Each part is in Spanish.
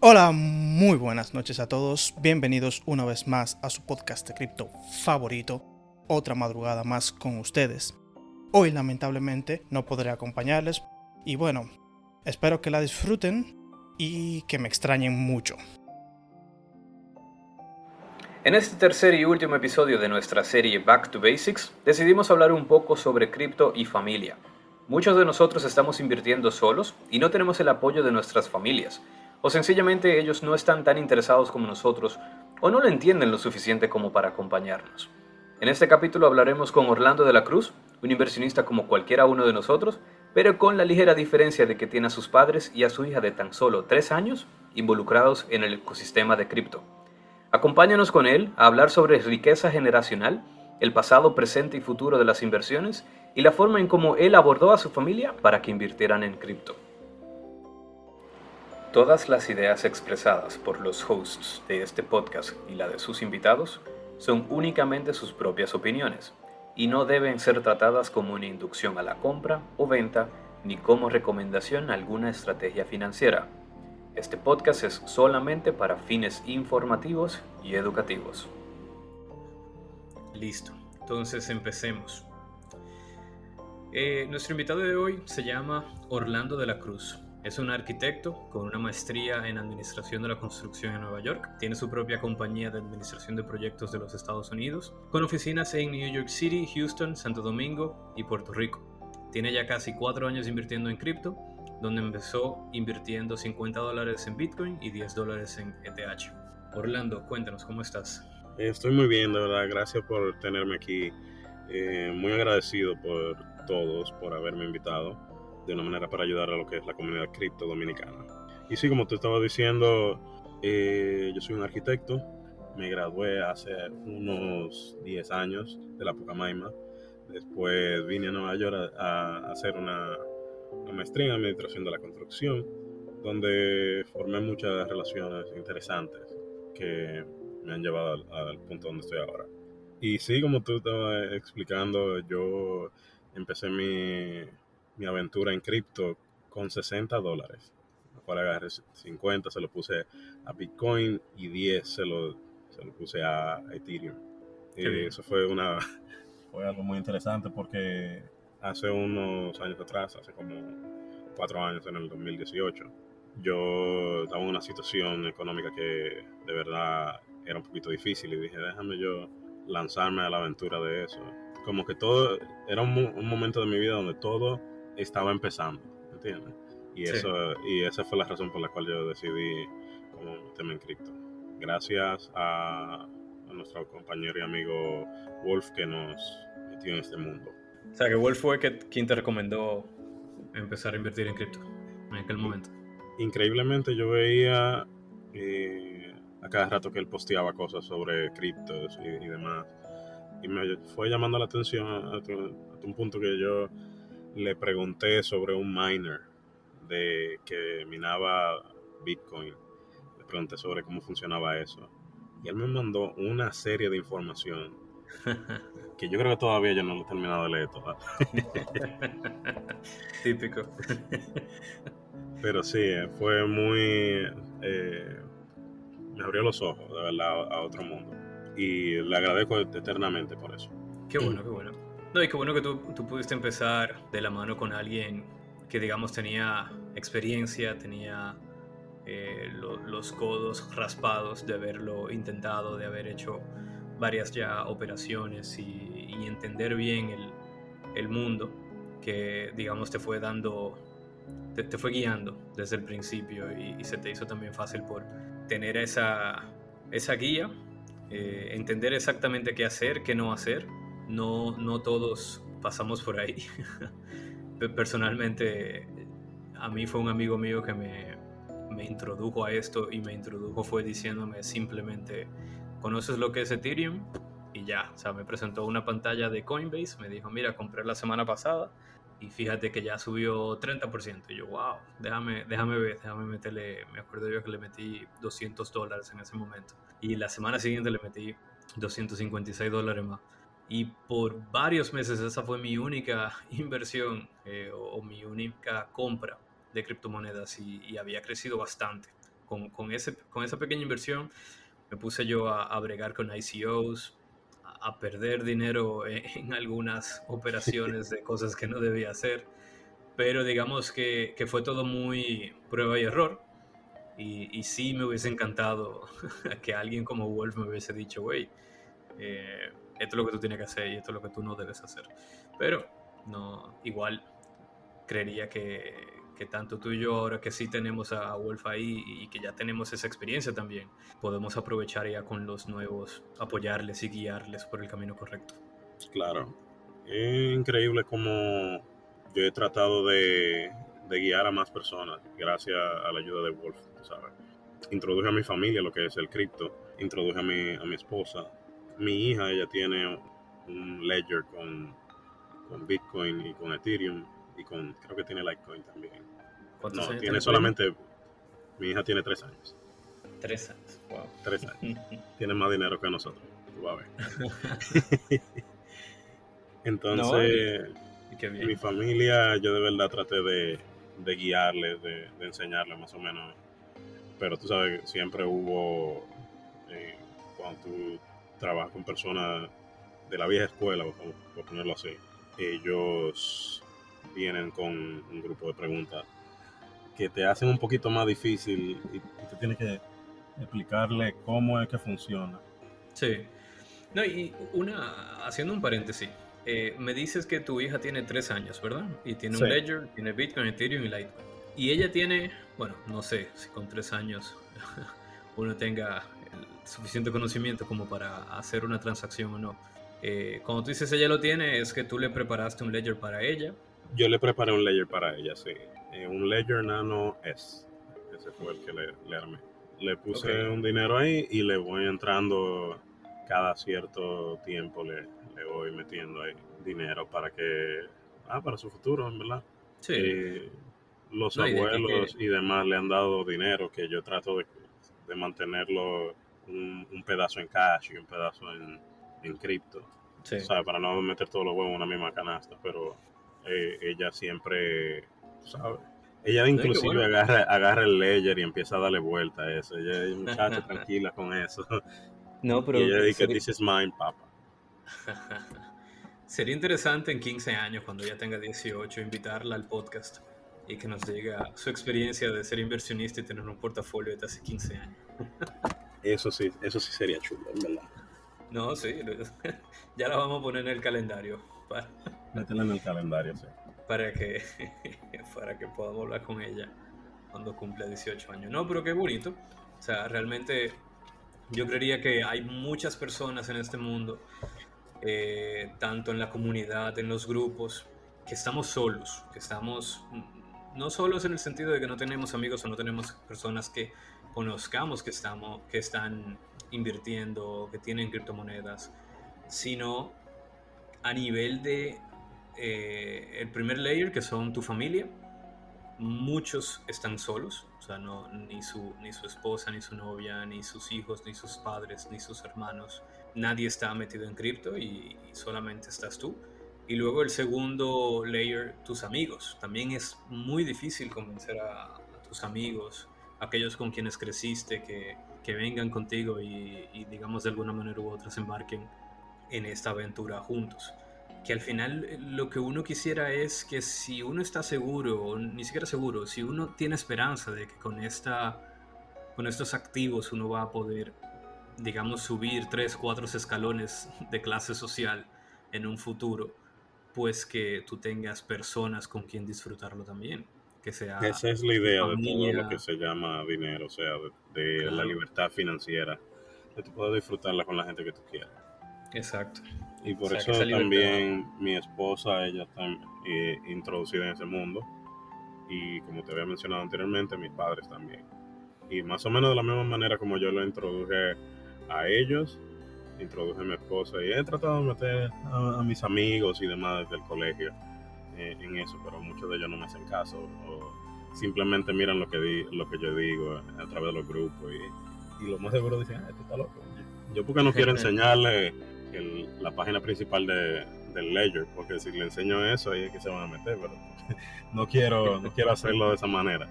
Hola, muy buenas noches a todos. Bienvenidos una vez más a su podcast de cripto favorito. Otra madrugada más con ustedes. Hoy lamentablemente no podré acompañarles y bueno, espero que la disfruten y que me extrañen mucho. En este tercer y último episodio de nuestra serie Back to Basics, decidimos hablar un poco sobre cripto y familia. Muchos de nosotros estamos invirtiendo solos y no tenemos el apoyo de nuestras familias o sencillamente ellos no están tan interesados como nosotros o no lo entienden lo suficiente como para acompañarnos. En este capítulo hablaremos con Orlando de la Cruz, un inversionista como cualquiera uno de nosotros, pero con la ligera diferencia de que tiene a sus padres y a su hija de tan solo 3 años involucrados en el ecosistema de cripto. Acompáñanos con él a hablar sobre riqueza generacional, el pasado, presente y futuro de las inversiones y la forma en cómo él abordó a su familia para que invirtieran en cripto. Todas las ideas expresadas por los hosts de este podcast y la de sus invitados son únicamente sus propias opiniones y no deben ser tratadas como una inducción a la compra o venta ni como recomendación a alguna estrategia financiera. Este podcast es solamente para fines informativos y educativos. Listo, entonces empecemos. Eh, nuestro invitado de hoy se llama Orlando de la Cruz. Es un arquitecto con una maestría en Administración de la Construcción en Nueva York. Tiene su propia compañía de administración de proyectos de los Estados Unidos, con oficinas en New York City, Houston, Santo Domingo y Puerto Rico. Tiene ya casi cuatro años invirtiendo en cripto, donde empezó invirtiendo 50 dólares en Bitcoin y 10 dólares en ETH. Orlando, cuéntanos, ¿cómo estás? Estoy muy bien, de verdad. Gracias por tenerme aquí. Eh, muy agradecido por todos por haberme invitado de una manera para ayudar a lo que es la comunidad cripto dominicana. Y sí, como te estaba diciendo, eh, yo soy un arquitecto, me gradué hace unos 10 años de la Pucamaima, después vine a Nueva York a, hacer una, maestría en Administración de la Construcción, donde formé muchas relaciones interesantes que me han llevado al, al punto donde estoy ahora. Y sí, como tú estabas explicando, yo empecé mi, mi aventura en cripto con 60 dólares. Cual agarré 50, se lo puse a Bitcoin y 10 se lo, se lo puse a Ethereum. Y eso fue, una, fue algo muy interesante porque hace unos años atrás, hace como cuatro años, en el 2018, yo estaba en una situación económica que de verdad era un poquito difícil y dije, déjame yo lanzarme a la aventura de eso. Como que todo, era un, un momento de mi vida donde todo estaba empezando, ¿entiendes? Y, eso, y esa fue la razón por la cual yo decidí como tema en cripto. Gracias a, nuestro compañero y amigo Wolf que nos metió en este mundo. O sea, que Wolf fue quien te recomendó empezar a invertir en cripto en aquel momento. Increíblemente yo veía eh, a cada rato que él posteaba cosas sobre criptos y, demás. Y me fue llamando la atención hasta un punto que yo le pregunté sobre un miner de que minaba Bitcoin. Le pregunté sobre cómo funcionaba eso. Y él me mandó una serie de información que yo creo que todavía yo no lo he terminado de leer toda. Típico. Pero sí, fue muy... Eh, me abrió los ojos, de verdad, a otro mundo. Y le agradezco eternamente por eso. Qué bueno, qué bueno. No, y qué bueno que tú, tú pudiste empezar de la mano con alguien que, digamos, tenía experiencia, tenía eh, los codos raspados de haberlo intentado, de haber hecho varias ya operaciones y, entender bien el, el, mundo que, digamos, te fue dando, te, te fue guiando desde el principio y, se te hizo también fácil por tener esa, esa guía, eh, entender exactamente qué hacer, qué no hacer no, no todos pasamos por ahí. Personalmente, a mí fue un amigo mío que me, me introdujo a esto y me introdujo fue diciéndome simplemente, ¿conoces lo que es Ethereum? Y ya, o sea, me presentó una pantalla de Coinbase, me dijo, mira, compré la semana pasada y fíjate que ya subió 30%. Y yo, wow, déjame, déjame ver, déjame meterle, me acuerdo yo que le metí 200 dólares en ese momento. Y la semana siguiente le metí 256 dólares más. Y por varios meses esa fue mi única inversión eh, o, mi única compra de criptomonedas y, había crecido bastante. Con, con, ese, con esa pequeña inversión me puse yo a, bregar con ICOs, a, perder dinero en, algunas operaciones de cosas que no debía hacer, pero digamos que, que fue todo muy prueba y error. Y, y, sí me hubiese encantado que alguien como Wolf me hubiese dicho, güey, eh, esto es lo que tú tienes que hacer y esto es lo que tú no debes hacer. Pero no, igual creería que, que tanto tú y yo ahora que sí tenemos a Wolf ahí y que ya tenemos esa experiencia también, podemos aprovechar ya con los nuevos, apoyarles y guiarles por el camino correcto. Claro. Es increíble como yo he tratado de, guiar a más personas gracias a la ayuda de Wolf, ¿sabes? Introduje a mi familia lo que es el cripto, introduje a mi, a mi esposa mi hija, ella tiene un ledger con, con Bitcoin y con Ethereum y con, creo que tiene Litecoin también. No, tiene solamente, mi hija tiene tres años. Tres años, wow. Tres años. tiene más dinero que nosotros, tú a ver. Entonces, mi familia, yo de verdad traté de, de guiarles, de, de enseñarles más o menos. Pero tú sabes, siempre hubo, eh, cuando tú trabaja con personas de la vieja escuela, por ponerlo así. Ellos vienen con un grupo de preguntas que te hacen un poquito más difícil y, tú tienes que explicarle cómo es que funciona. Sí. No, y una, haciendo un paréntesis, eh, me dices que tu hija tiene tres años, ¿verdad? Y tiene un Ledger, tiene Bitcoin, Ethereum y Litecoin. Y ella tiene, bueno, no sé si con tres años uno tenga suficiente conocimiento como para hacer una transacción o no. Eh, cuando tú dices ella lo tiene, es que tú le preparaste un ledger para ella. Yo le preparé un ledger para ella, sí. Eh, un ledger nano S. Ese fue el que le, armé. Le puse un dinero ahí y le voy entrando cada cierto tiempo, le, le voy metiendo ahí dinero para que. Ah, para su futuro, en verdad. Sí. Eh, los abuelos y demás le han dado dinero que yo trato de, de mantenerlo un, pedazo en cash y un pedazo en, en cripto. Para no meter todos los huevos en una misma canasta, pero eh, ella siempre, ¿sabes? Ella inclusive agarra, agarra el ledger y empieza a darle vuelta a eso. Ella es muchacha tranquila con eso. No, pero... Y ella dice, this is mine, papa. Sería interesante en 15 años, cuando ella tenga 18, invitarla al podcast y que nos diga su experiencia de ser inversionista y tener un portafolio de hace 15 años. Eso sí, eso sí sería chulo, en verdad. No, sí, ya la vamos a poner en el calendario. Para, Métela en el calendario, sí. Para que, para que podamos hablar con ella cuando cumpla 18 años. No, pero qué bonito. O sea, realmente yo creería que hay muchas personas en este mundo, eh, tanto en la comunidad, en los grupos, que estamos solos, que estamos no solos en el sentido de que no tenemos amigos o no tenemos personas que conozcamos que, estamos, que están invirtiendo, que tienen criptomonedas, sino a nivel de eh, el primer layer, que son tu familia, muchos están solos, o sea, no, ni, su, ni su esposa, ni su novia, ni sus hijos, ni sus padres, ni sus hermanos, nadie está metido en cripto y, solamente estás tú. Y luego el segundo layer, tus amigos. También es muy difícil convencer a tus amigos aquellos con quienes creciste, que, que vengan contigo y, digamos de alguna manera u otra se embarquen en esta aventura juntos. Que al final eh, lo que uno quisiera es que si uno está seguro, o ni siquiera seguro, si uno tiene esperanza de que con, esta, con estos activos uno va a poder, digamos, subir tres, cuatro escalones de clase social en un futuro, pues que tú tengas personas con quien disfrutarlo también sea... Esa es la idea de todo lo que se llama dinero, o sea, de, la libertad financiera, de tú puedes disfrutarla con la gente que tú quieras. Exacto. Y por eso también mi esposa, ella está eh, introducida en ese mundo. Y como te había mencionado anteriormente, mis padres también. Y más o menos de la misma manera como yo lo introduje a ellos, introduje a mi esposa y he tratado de meter a, a mis amigos y demás desde el colegio eh, en eso, pero muchos de ellos no me hacen caso o simplemente miran lo que, di, lo que yo digo a través de los grupos y, y lo más seguro dicen, ah, esto está loco. Yo porque no quiero enseñarle la página principal de, del Ledger, porque si le enseño eso, ahí es que se van a meter, pero no quiero, no quiero hacerlo de esa manera.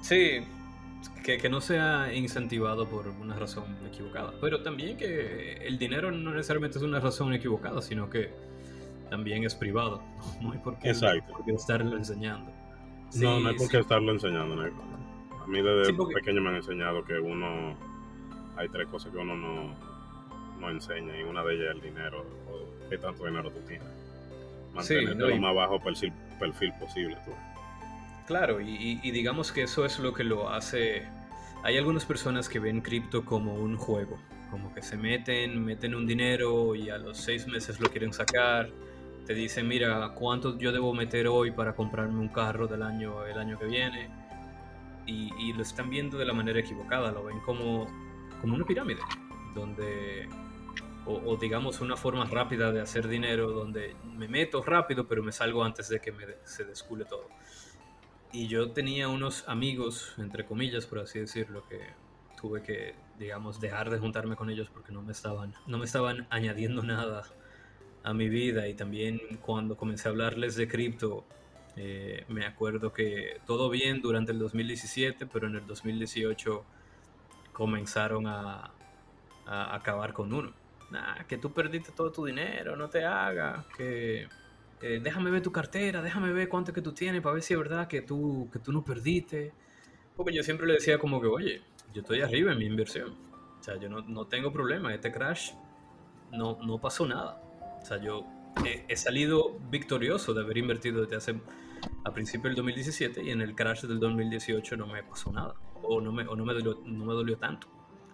Sí, que, que, no sea incentivado por una razón equivocada. Pero también que el dinero no necesariamente es una razón equivocada, sino que también es privado. No hay por qué, estarlo enseñando. no, no hay por qué estarlo enseñando. A mí desde pequeño me han enseñado que uno... Hay tres cosas que uno no, no enseña y una de ellas es el dinero o qué tanto dinero tú tienes. Mantenerte lo más bajo perfil, perfil posible. Tú. Claro, y, digamos que eso es lo que lo hace... Hay algunas personas que ven cripto como un juego, como que se meten, meten un dinero y a los seis meses lo quieren sacar. Te dicen, mira, ¿cuánto yo debo meter hoy para comprarme un carro del año, el año que viene? Y, lo están viendo de la manera equivocada, lo ven como, como una pirámide, donde o, digamos una forma rápida de hacer dinero donde me meto rápido pero me salgo antes de que me se descule todo y yo tenía unos amigos, entre comillas, por así decirlo, que tuve que, digamos, dejar de juntarme con ellos porque no me estaban, no me estaban añadiendo nada a mi vida. Y también cuando comencé a hablarles de cripto, eh, me acuerdo que todo bien durante el 2017, pero en el 2018 comenzaron a, a acabar con uno. Nah, que tú perdiste todo tu dinero, no te hagas, que eh, déjame ver tu cartera, déjame ver cuánto que tú tienes para ver si es verdad que tú, que tú no perdiste. Porque yo siempre le decía como que, oye, yo estoy arriba en mi inversión. O sea, yo no, no tengo problema. Este crash no, no pasó nada. O sea, yo he, salido victorioso de haber invertido desde hace a principios del 2017 y en el crash del 2018 no me pasó nada. O no me, o no me, dolió, no me dolió tanto.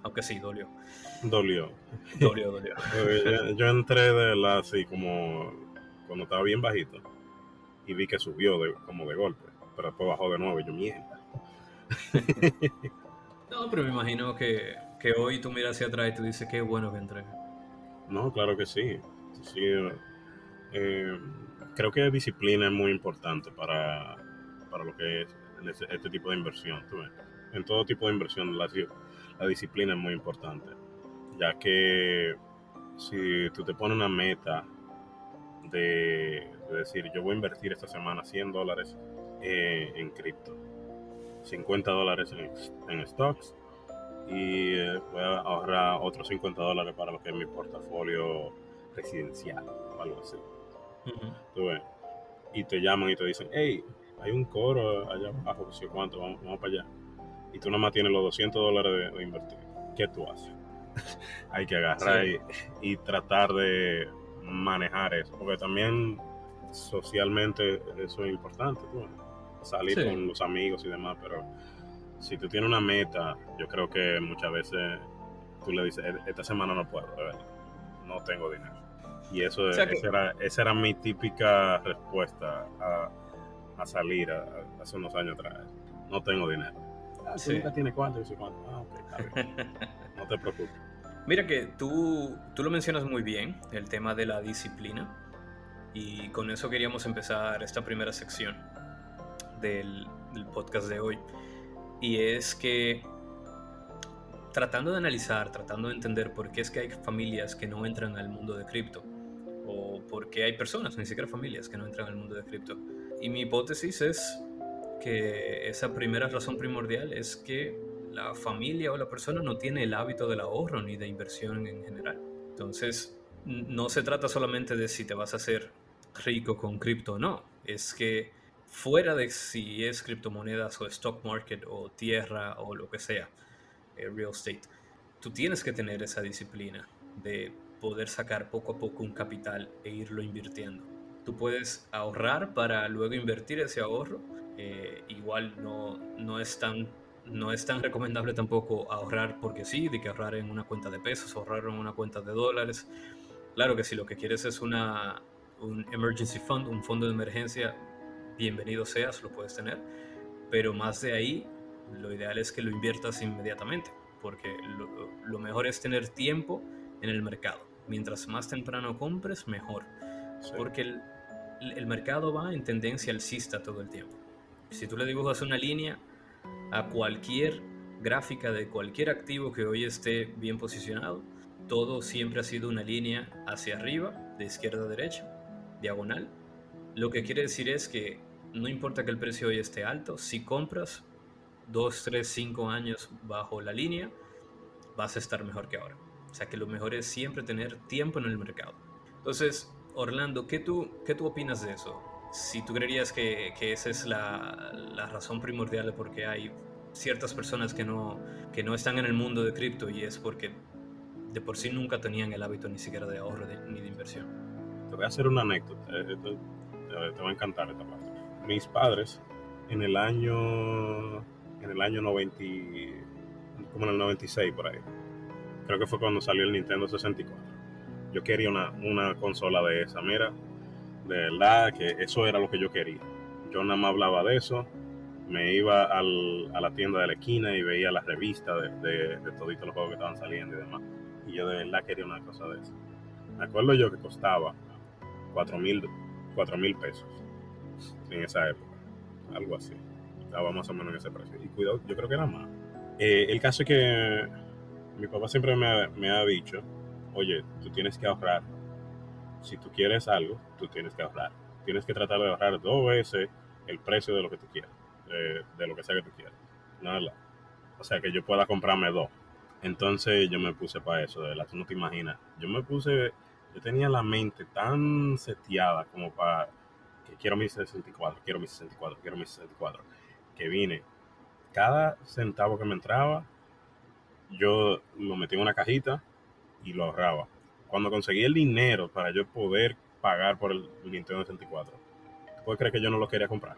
Aunque sí, dolió. Dolió. Dolió, dolió. yo, yo entré de la así como cuando estaba bien bajito y vi que subió de, como de golpe, pero después bajó de nuevo y yo mierda. no, pero me imagino que, que, hoy tú miras hacia atrás y tú dices que bueno que entré. No, claro que sí. sí eh, creo que disciplina es muy importante para, para lo que es este tipo de inversión. En todo tipo de inversión la, la disciplina es muy importante, ya que si tú te pones una meta de, decir, yo voy a invertir esta semana 100 dólares eh, en cripto, 50 dólares en, stocks y eh, voy a ahorrar otros 50 dólares para lo que es mi portafolio residencial o algo así. y te llaman y te dicen, hey, hay un coro allá abajo, si cuánto, vamos, vamos, para allá. Y tú nomás tienes los 200 dólares de, invertir. ¿Qué tú haces? hay que agarrar y, tratar de manejar eso, porque también socialmente eso es importante, salir con los amigos y demás, pero si tú tienes una meta, yo creo que muchas veces tú le dices, e-, esta semana no puedo, no tengo dinero. Y eso esa, era, esa era mi típica respuesta a, a salir hace unos años atrás. No tengo dinero. Ah, sí. tiene cuánto, cuánto. Ah, ok, no te preocupes. Mira que tú, tú lo mencionas muy bien, el tema de la disciplina, y con eso queríamos empezar esta primera sección del, del podcast de hoy. Y es que tratando de analizar, tratando de entender por qué es que hay familias que no entran al mundo de cripto, o por qué hay personas, ni siquiera familias, que no entran al mundo de cripto. Y mi hipótesis es que esa primera razón primordial es que la familia o la persona no tiene el hábito del ahorro ni de inversión en general. Entonces, no se trata solamente de si te vas a hacer rico con cripto o no, es que fuera de si es criptomonedas o stock market o tierra o lo que sea, eh, real estate, tú tienes que tener esa disciplina de poder sacar poco a poco un capital e irlo invirtiendo. Tú puedes ahorrar para luego invertir ese ahorro. Eh, igual no, no es tan no es tan recomendable tampoco ahorrar porque sí, de que ahorrar en una cuenta de pesos, ahorrar en una cuenta de dólares. Claro que si lo que quieres es una, un emergency fund, un fondo de emergencia, bienvenido seas, lo puedes tener. Pero más de ahí, lo ideal es que lo inviertas inmediatamente, porque lo, mejor es tener tiempo en el mercado. Mientras más temprano compres, mejor. Porque el, el mercado va en tendencia alcista todo el tiempo. Si tú le dibujas una línea, a cualquier gráfica de cualquier activo que hoy esté bien posicionado, todo siempre ha sido una línea hacia arriba, de izquierda a derecha, diagonal. Lo que quiere decir es que no importa que el precio hoy esté alto, si compras 2, 3, 5 años bajo la línea, vas a estar mejor que ahora. O sea que lo mejor es siempre tener tiempo en el mercado. Entonces, Orlando, ¿qué tú, qué tú opinas de eso? Si tú creerías que, esa es la, razón primordial de por qué hay ciertas personas que no, que no están en el mundo de cripto y es porque de por sí nunca tenían el hábito ni siquiera de ahorro ni de inversión. Te voy a hacer una anécdota, te, te, va a encantar esta parte. Mis padres en el año en el año 90 como el 96 por ahí. Creo que fue cuando salió el Nintendo 64. Yo quería una, una consola de esa, mira, de verdad que eso era lo que yo quería. Yo nada más hablaba de eso, me iba al, a la tienda de la esquina y veía las revistas de, de, de todos los juegos que estaban saliendo y demás y yo de verdad quería una cosa de esa. Me acuerdo yo que costaba 4 mil pesos en esa época, algo así. Estaba más o menos en ese precio. Y cuidado, yo creo que era más. Eh, el caso es que mi papá siempre me me ha, dicho, oye, tú tienes que ahorrar. Si tú quieres algo, tú tienes que ahorrar. Tienes que tratar de ahorrar dos veces el precio de lo que tú quieras, de, lo que sea que tú quieras. Nada. O sea, que yo pueda comprarme dos entonces yo me puse para eso, de verdad, tú no te imaginas. Yo me puse, yo tenía la mente tan seteada como para que quiero mi 64, quiero mi 64, quiero mi 64, que vine. Cada centavo que me entraba, yo lo metí en una cajita y lo ahorraba. Cuando conseguí el dinero para yo poder pagar por el Nintendo 64, ¿puedes creer que yo no lo quería comprar?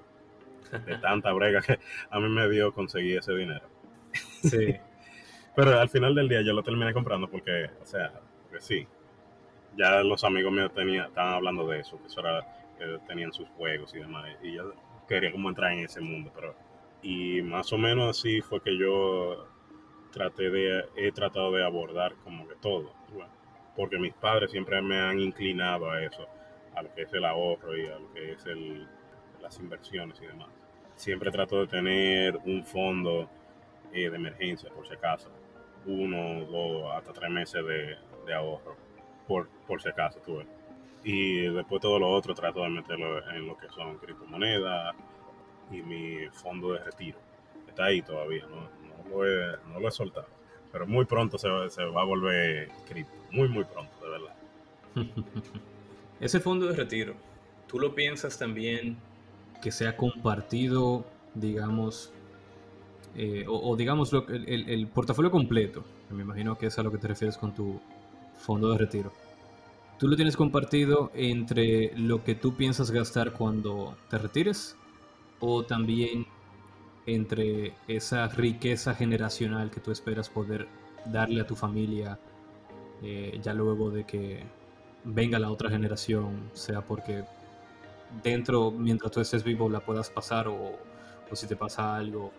De tanta brega que a mí me dio conseguir ese dinero. Sí. Pero al final del día yo lo terminé comprando porque, o sea, porque sí. Ya los amigos míos tenía, estaban hablando de eso, que eso era, que tenían sus juegos y demás. Y yo quería como entrar en ese mundo, pero... Y más o menos así fue que yo traté de, he tratado de abordar como que todo. Porque mis padres siempre me han inclinado a eso, a lo que es el ahorro y a lo que es el, las inversiones y demás. Siempre trato de tener un fondo eh, de emergencia, por si acaso uno, dos, hasta tres meses de, ahorro, por, por si acaso, tú ves. Y después todo lo otro trato de meterlo en lo que son criptomonedas y mi fondo de retiro. Está ahí todavía, no, no, lo, he, no lo he soltado. Pero muy pronto se, se va a volver cripto, muy, muy pronto, de verdad. Ese fondo de retiro, ¿tú lo piensas también que sea compartido, digamos, eh, o, digamos el, el, portafolio completo, me imagino que es a lo que te refieres con tu fondo de retiro. ¿Tú lo tienes compartido entre lo que tú piensas gastar cuando te retires o también entre esa riqueza generacional que tú esperas poder darle a tu familia eh, ya luego de que venga la otra generación, sea porque dentro, mientras tú estés vivo, la puedas pasar o, o si te pasa algo,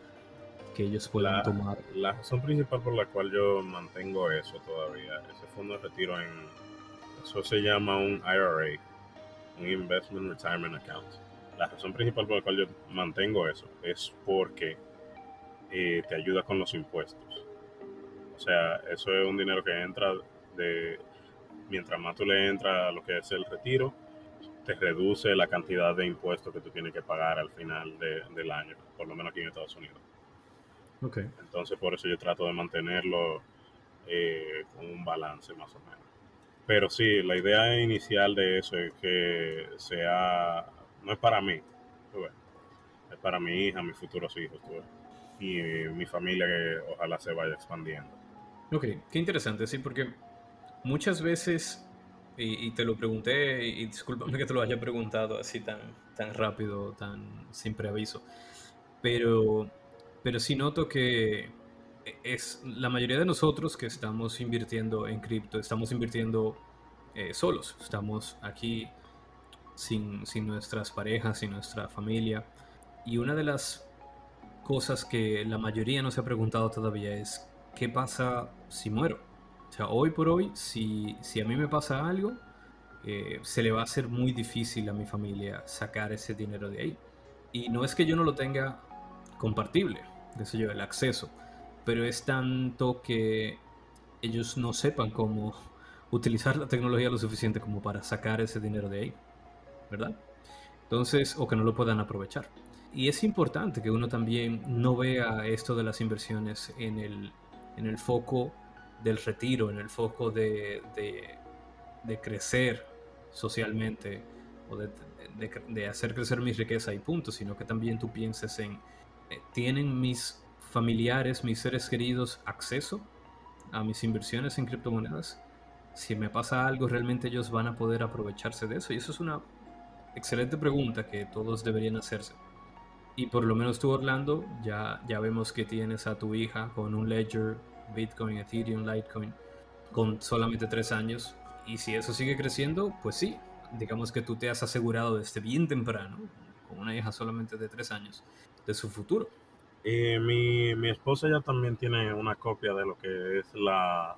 que ellos puedan tomar. La razón principal por la cual yo mantengo eso todavía, ese fondo de retiro en, eso se llama un IRA, un Investment Retirement Account. La razón principal por la cual yo mantengo eso es porque eh, te ayuda con los impuestos. O sea, eso es un dinero que entra de, mientras más tú le entras a lo que es el retiro, te reduce la cantidad de impuestos que tú tienes que pagar al final de, del año, por lo menos aquí en Estados Unidos. Entonces por eso yo trato de mantenerlo eh, con un balance más o menos. Pero sí, la idea inicial de eso es que sea, no es para mí, es para mi hija, mis futuros hijos y mi familia que ojalá se vaya expandiendo. Ok, qué interesante, sí, porque muchas veces, y, te lo pregunté, y discúlpame que te lo haya preguntado así tan, tan rápido, tan sin preaviso, pero pero sí noto que es la mayoría de nosotros que estamos invirtiendo en cripto, estamos invirtiendo eh, solos, estamos aquí sin, sin nuestras parejas, sin nuestra familia. Y una de las cosas que la mayoría no se ha preguntado todavía es, ¿qué pasa si muero? O sea, hoy por hoy, si, si a mí me pasa algo, eh, se le va a hacer muy difícil a mi familia sacar ese dinero de ahí. Y no es que yo no lo tenga compartible, qué sé yo, el acceso. Pero es tanto que ellos no sepan cómo utilizar la tecnología lo suficiente como para sacar ese dinero de ahí, ¿verdad? Entonces, o que no lo puedan aprovechar. Y es importante que uno también no vea esto de las inversiones en el, en el foco del retiro, en el foco de, de, crecer socialmente o de, hacer crecer mi riqueza y punto, sino que también tú pienses en, eh, ¿tienen mis familiares, mis seres queridos acceso a mis inversiones en criptomonedas? Si me pasa algo, realmente ellos van a poder aprovecharse de eso. Y eso es una excelente pregunta que todos deberían hacerse. Y por lo menos tú, Orlando, ya, ya vemos que tienes a tu hija con un ledger, Bitcoin, Ethereum, Litecoin, con solamente tres años. Y si eso sigue creciendo, pues sí, digamos que tú te has asegurado desde bien temprano, con una hija solamente de tres años, de su futuro. Eh, mi, mi, esposa ya también tiene una copia de lo que es la,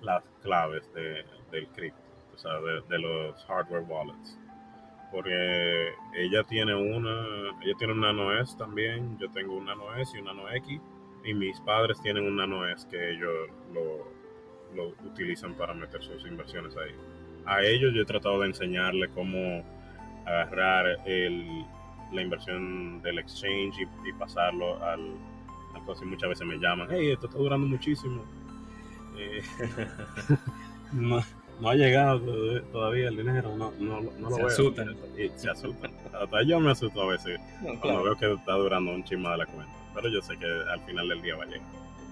las claves de, del cripto, o sea, de, de los hardware wallets porque ella tiene una, ella tiene un Nano S también, yo tengo un Nano S y un Nano X, y mis padres tienen un Nano S que ellos lo, lo utilizan para meter sus inversiones ahí. A ellos yo he tratado de enseñarle cómo agarrar el, la inversión del exchange y, pasarlo al, al y muchas veces me llaman, hey, esto está durando muchísimo. Eh, no ha llegado todavía el dinero, no, no, no lo se veo. Asustan. se asustan. Hasta yo me asusto a veces cuando veo que está durando un chisma de la cuenta. Pero yo sé que al final del día va a llegar.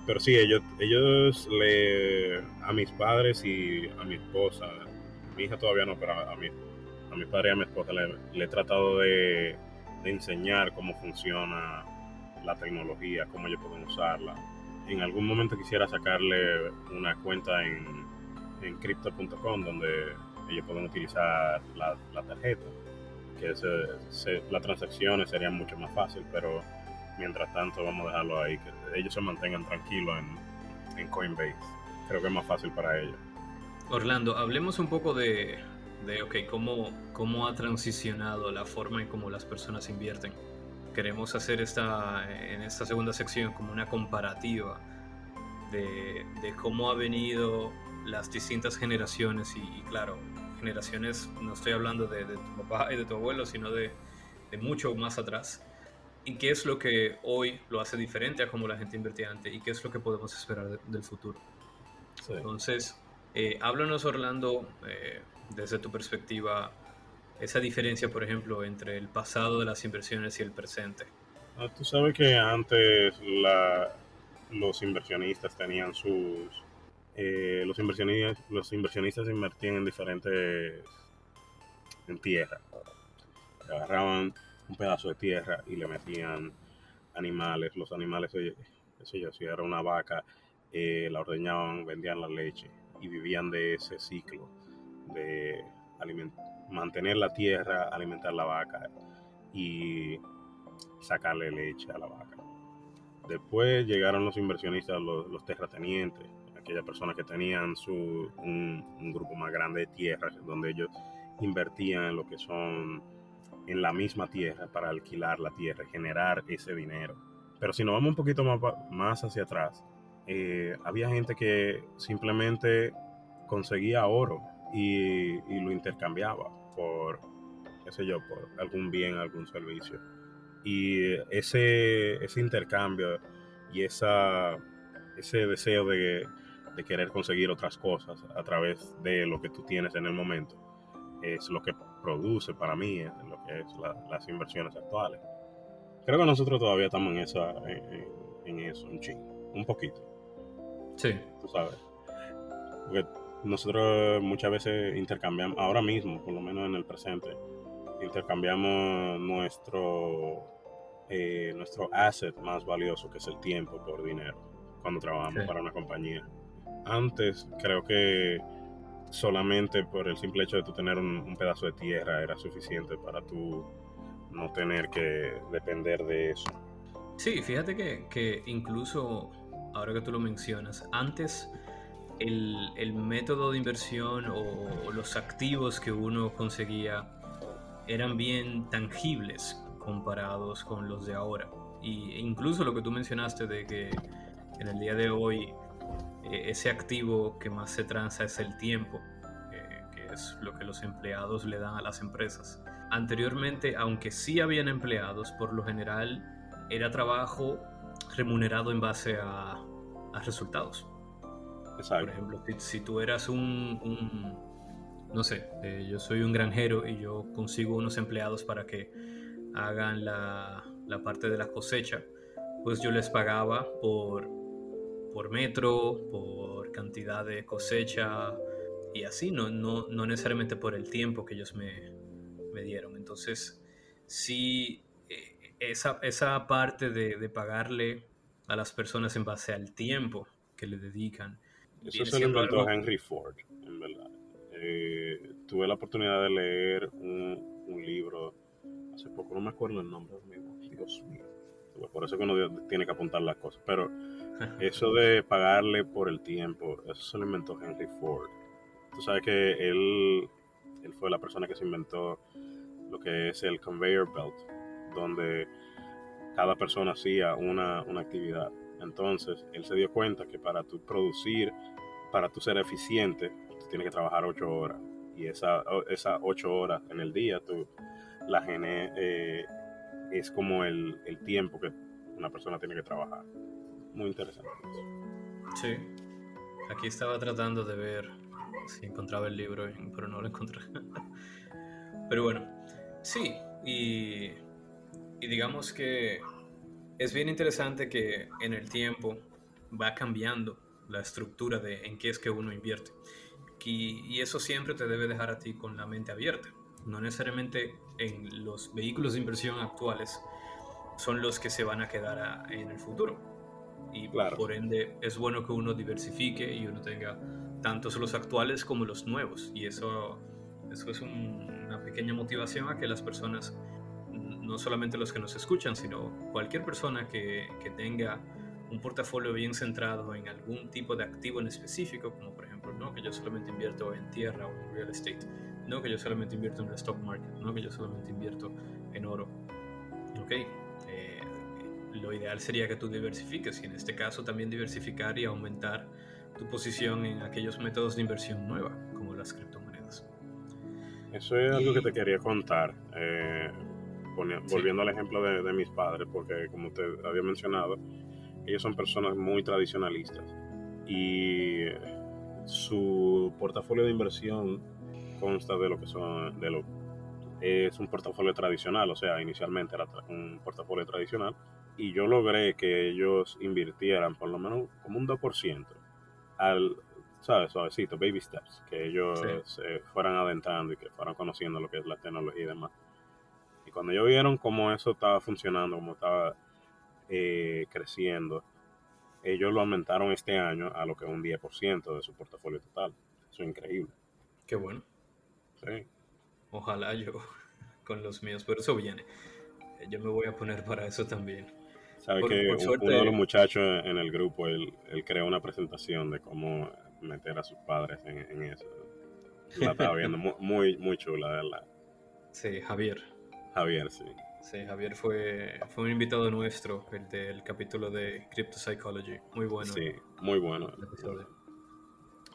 Pero sí, ellos, ellos le, a mis padres y a mi esposa, mi hija todavía no, pero a, mi, a mis padres y a mi esposa le, he tratado de, de enseñar cómo funciona la tecnología, cómo ellos pueden usarla. En algún momento quisiera sacarle una cuenta en en crypto.com donde ellos pueden utilizar la, tarjeta, que las transacciones serían mucho más fácil, pero mientras tanto vamos a dejarlo ahí, que ellos se mantengan tranquilos en, en Coinbase. Creo que es más fácil para ellos. Orlando, hablemos un poco de, de okay, cómo, cómo ha transicionado la forma en cómo las personas invierten. Queremos hacer esta, en esta segunda sección como una comparativa de, de cómo ha venido las distintas generaciones y, claro, generaciones, no estoy hablando de, tu papá y de tu abuelo, sino de, mucho más atrás. ¿Y qué es lo que hoy lo hace diferente a cómo la gente invertía antes? ¿Y qué es lo que podemos esperar del futuro? Entonces, eh, háblanos, Orlando, eh, desde tu perspectiva, esa diferencia, por ejemplo, entre el pasado de las inversiones y el presente. Ah, tú sabes que antes la, los inversionistas tenían sus eh, los, inversionistas, los inversionistas invertían en diferentes, en tierra. Agarraban un pedazo de tierra y le metían animales. Los animales, eso yo, si era una vaca, eh, la ordeñaban, vendían la leche y vivían de ese ciclo de mantener la tierra, alimentar la vaca y sacarle leche a la vaca. Después llegaron los inversionistas, los, los terratenientes, aquellas personas que tenían su, un, grupo más grande de tierras, donde ellos invertían en lo que son en la misma tierra para alquilar la tierra y generar ese dinero. Pero si nos vamos un poquito más, más hacia atrás, eh, había gente que simplemente conseguía oro y, y, lo intercambiaba por, qué sé yo, por algún bien, algún servicio. Y ese, ese intercambio y esa, ese deseo de, de querer conseguir otras cosas a través de lo que tú tienes en el momento, es lo que produce para mí lo que es las inversiones actuales. Creo que nosotros todavía estamos en, esa, en, eso, un ching, un poquito. Sí. Tú sabes. Porque nosotros muchas veces intercambiamos, ahora mismo, por lo menos en el presente, intercambiamos nuestro, eh, nuestro asset más valioso, que es el tiempo, por dinero, cuando trabajamos para una compañía antes creo que solamente por el simple hecho de tú tener un, pedazo de tierra era suficiente para tú no tener que depender de eso. Sí, fíjate que, incluso ahora que tú lo mencionas, antes el, método de inversión o, los activos que uno conseguía eran bien tangibles comparados con los de ahora. Y incluso lo que tú mencionaste de que en el día de hoy eh, ese activo que más se transa es el tiempo, eh, que es lo que los empleados le dan a las empresas. Anteriormente, aunque sí habían empleados, por lo general era trabajo remunerado en base a, resultados. Por ejemplo, si, tú eras un, no sé, eh, yo soy un granjero y yo consigo unos empleados para que hagan la, la parte de la cosecha, pues yo les pagaba por, por metro, por cantidad de cosecha y así, no, no, no necesariamente por el tiempo que ellos me, me dieron. Entonces, sí, eh, esa, esa parte de, de, pagarle a las personas en base al tiempo que le dedican. Eso se lo inventó Henry Ford, en verdad. Eh, tuve la oportunidad de leer un, un libro hace poco, no me acuerdo el nombre mismo, Dios mío. Por eso que uno tiene que apuntar las cosas. Pero eso de pagarle por el tiempo, eso se lo inventó Henry Ford. Tú sabes que él, él fue la persona que se inventó lo que es el conveyor belt, donde cada persona hacía una, una actividad. Entonces, él se dio cuenta que para tú producir, para tú ser eficiente, tú tienes que trabajar ocho horas. Y esas esa ocho horas en el día, tú la gene, eh, es como el, el, tiempo que una persona tiene que trabajar. Muy interesante. Sí. Aquí estaba tratando de ver si encontraba el libro, pero no lo encontré. pero bueno, sí. Y, y digamos que es bien interesante que en el tiempo va cambiando la estructura de en qué es que uno invierte. Y, y, eso siempre te debe dejar a ti con la mente abierta no necesariamente en los vehículos de inversión actuales son los que se van a quedar en el futuro. Y por ende es bueno que uno diversifique y uno tenga tantos los actuales como los nuevos. Y eso, eso es una pequeña motivación a que las personas, no solamente los que nos escuchan, sino cualquier persona que, que tenga un portafolio bien centrado en algún tipo de activo en específico, como por ejemplo, no que yo solamente invierto en tierra o en real estate, no que yo solamente invierto en el stock market, no que yo solamente invierto en oro. Ok, lo ideal sería que tú diversifiques y en este caso también diversificar y aumentar tu posición en aquellos métodos de inversión nueva, como las criptomonedas. Eso es algo que te quería contar, eh, volviendo al ejemplo de, de mis padres, porque como te había mencionado, ellos son personas muy tradicionalistas y su portafolio de inversión consta de lo que son de lo es un portafolio tradicional, o sea, inicialmente era un portafolio tradicional y yo logré que ellos invirtieran por lo menos como un 2% al, ¿sabes? Suavecito, baby steps, que ellos se fueran adentrando y que fueran conociendo lo que es la tecnología y demás. Y cuando ellos vieron cómo eso estaba funcionando, cómo estaba eh, creciendo, ellos lo aumentaron este año a lo que es un 10% de su portafolio total. Eso es increíble. Qué bueno. Sí. Ojalá yo con los míos, pero eso viene. Yo me voy a poner para eso también. Sabe que uno de los muchachos en el grupo, él, creó una presentación de cómo meter a sus padres en, eso. La estaba viendo muy, muy chula, ¿verdad? Sí, Javier. Javier, sí. Sí, Javier fue, fue un invitado nuestro, el del capítulo de Crypto Psychology. Muy bueno. Sí, muy bueno.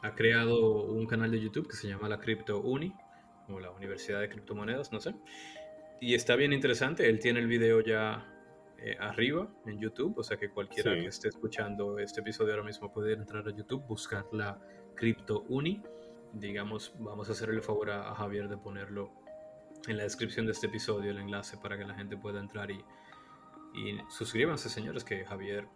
Ha creado un canal de YouTube que se llama la Crypto Uni, o la Universidad de Criptomonedas, no sé. Y está bien interesante. Él tiene el video ya eh, arriba en YouTube, o sea que cualquiera que esté escuchando este episodio ahora mismo puede entrar a YouTube, buscar la Crypto Uni. Digamos, vamos a hacerle el favor a Javier de ponerlo en la descripción de este episodio el enlace para que la gente pueda entrar y, y suscríbanse, señores, que Javier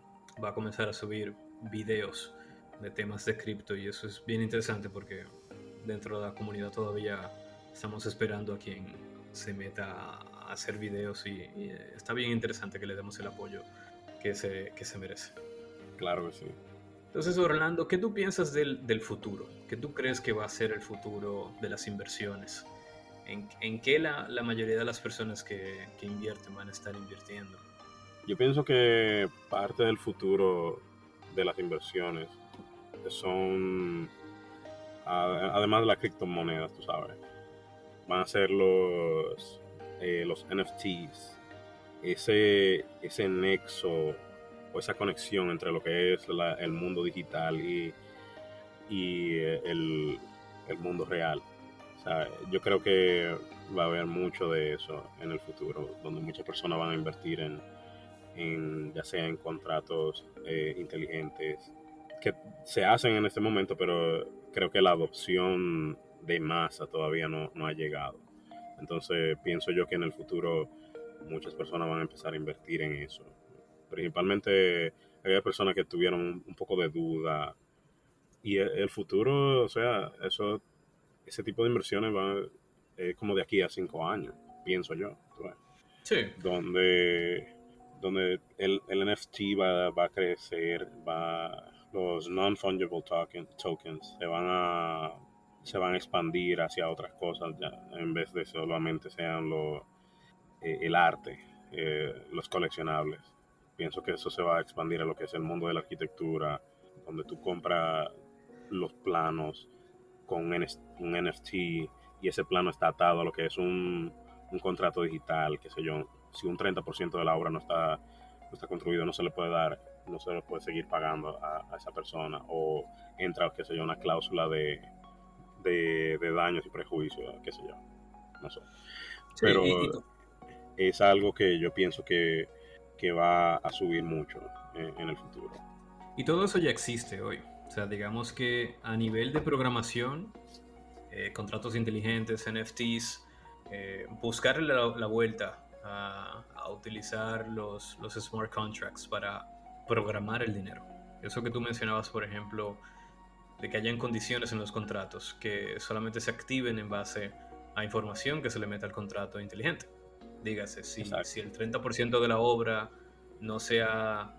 va a comenzar a subir videos de temas de cripto y eso es bien interesante porque dentro de la comunidad todavía estamos esperando a quien se meta a hacer videos y, está bien interesante que le demos el apoyo que se, que se merece. Claro que sí. Entonces, Orlando, ¿qué tú piensas del, del futuro? ¿Qué tú crees que va a ser el futuro de las inversiones? ¿En, qué la, mayoría de las personas que, invierten van a estar invirtiendo? Yo pienso que parte del futuro de las inversiones son, además de las criptomonedas, tú sabes, van a ser los, eh, los NFTs, ese, ese nexo o esa conexión entre lo que es el mundo digital y, y el, el mundo real. O yo creo que va a haber mucho de eso en el futuro, donde muchas personas van a invertir en, en ya sea en contratos eh, inteligentes que se hacen en este momento, pero creo que la adopción de masa todavía no, no ha llegado. Entonces pienso yo que en el futuro muchas personas van a empezar a invertir en eso. Principalmente había personas que tuvieron un poco de duda. Y el, futuro, o sea, eso, ese tipo de inversiones va eh, como de aquí a cinco años, pienso yo. Sí. Donde, donde el, el NFT va, va, a crecer, va, los non-fungible token, tokens se van a se van a expandir hacia otras cosas ya, en vez de solamente sean lo, eh, el arte, eh, los coleccionables. Pienso que eso se va a expandir a lo que es el mundo de la arquitectura, donde tú compras los planos con un, NFT y ese plano está atado a lo que es un, un contrato digital, qué sé yo. Si un 30% de la obra no está, no está construido, no se le puede dar, no se le puede seguir pagando a, esa persona. O entra, qué sé yo, una cláusula de, de, daños y prejuicios, qué sé yo. No sé. Pero es algo que yo pienso que, va a subir mucho en, el futuro. Y todo eso ya existe hoy. O sea, digamos que a nivel de programación, eh, contratos inteligentes, NFTs, eh, buscarle la, vuelta a, a, utilizar los, los smart contracts para programar el dinero. Eso que tú mencionabas, por ejemplo, de que hayan condiciones en los contratos que solamente se activen en base a información que se le mete al contrato inteligente. Dígase, si, si el 30% de la obra no se, ha,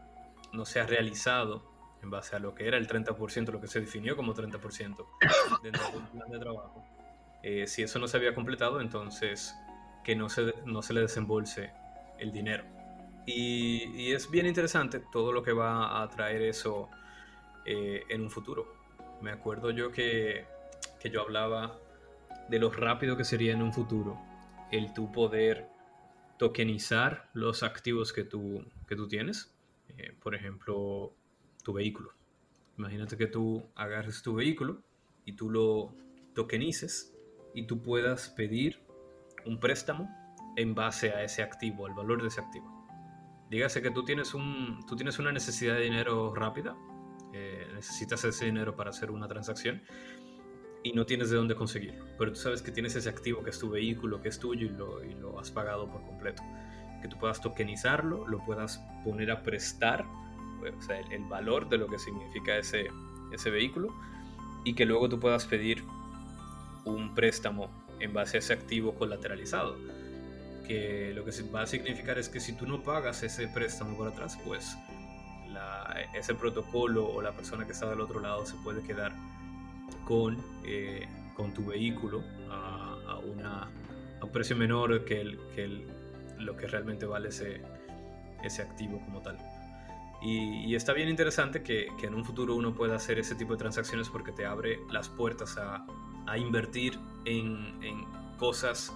no se ha realizado en base a lo que era el 30%, lo que se definió como 30% dentro del plan de trabajo, eh, si eso no se había completado, entonces que no se, no se le desembolse el dinero. Y, y, es bien interesante todo lo que va a traer eso eh, en un futuro. Me acuerdo yo que, que yo hablaba de lo rápido que sería en un futuro el tu poder tokenizar los activos que tú, que tú tienes. Eh, por ejemplo, tu vehículo. Imagínate que tú agarres tu vehículo y tú lo tokenices y tú puedas pedir un préstamo en base a ese activo, al valor de ese activo. Dígase que tú tienes, un, tú tienes una necesidad de dinero rápida eh, necesitas ese dinero para hacer una transacción y no tienes de dónde conseguirlo. Pero tú sabes que tienes ese activo que es tu vehículo, que es tuyo y lo, has pagado por completo. Que tú puedas tokenizarlo, lo puedas poner a prestar, o sea, el, valor de lo que significa ese, ese vehículo, y que luego tú puedas pedir un préstamo en base a ese activo colateralizado. Que lo que va a significar es que si tú no pagas ese préstamo por atrás, pues ese protocolo o la persona que está del otro lado se puede quedar con, eh, con tu vehículo a, a, un precio menor que, el, que lo que realmente vale ese, ese activo como tal. Y, está bien interesante que, que, en un futuro uno pueda hacer ese tipo de transacciones porque te abre las puertas a, a invertir en, en cosas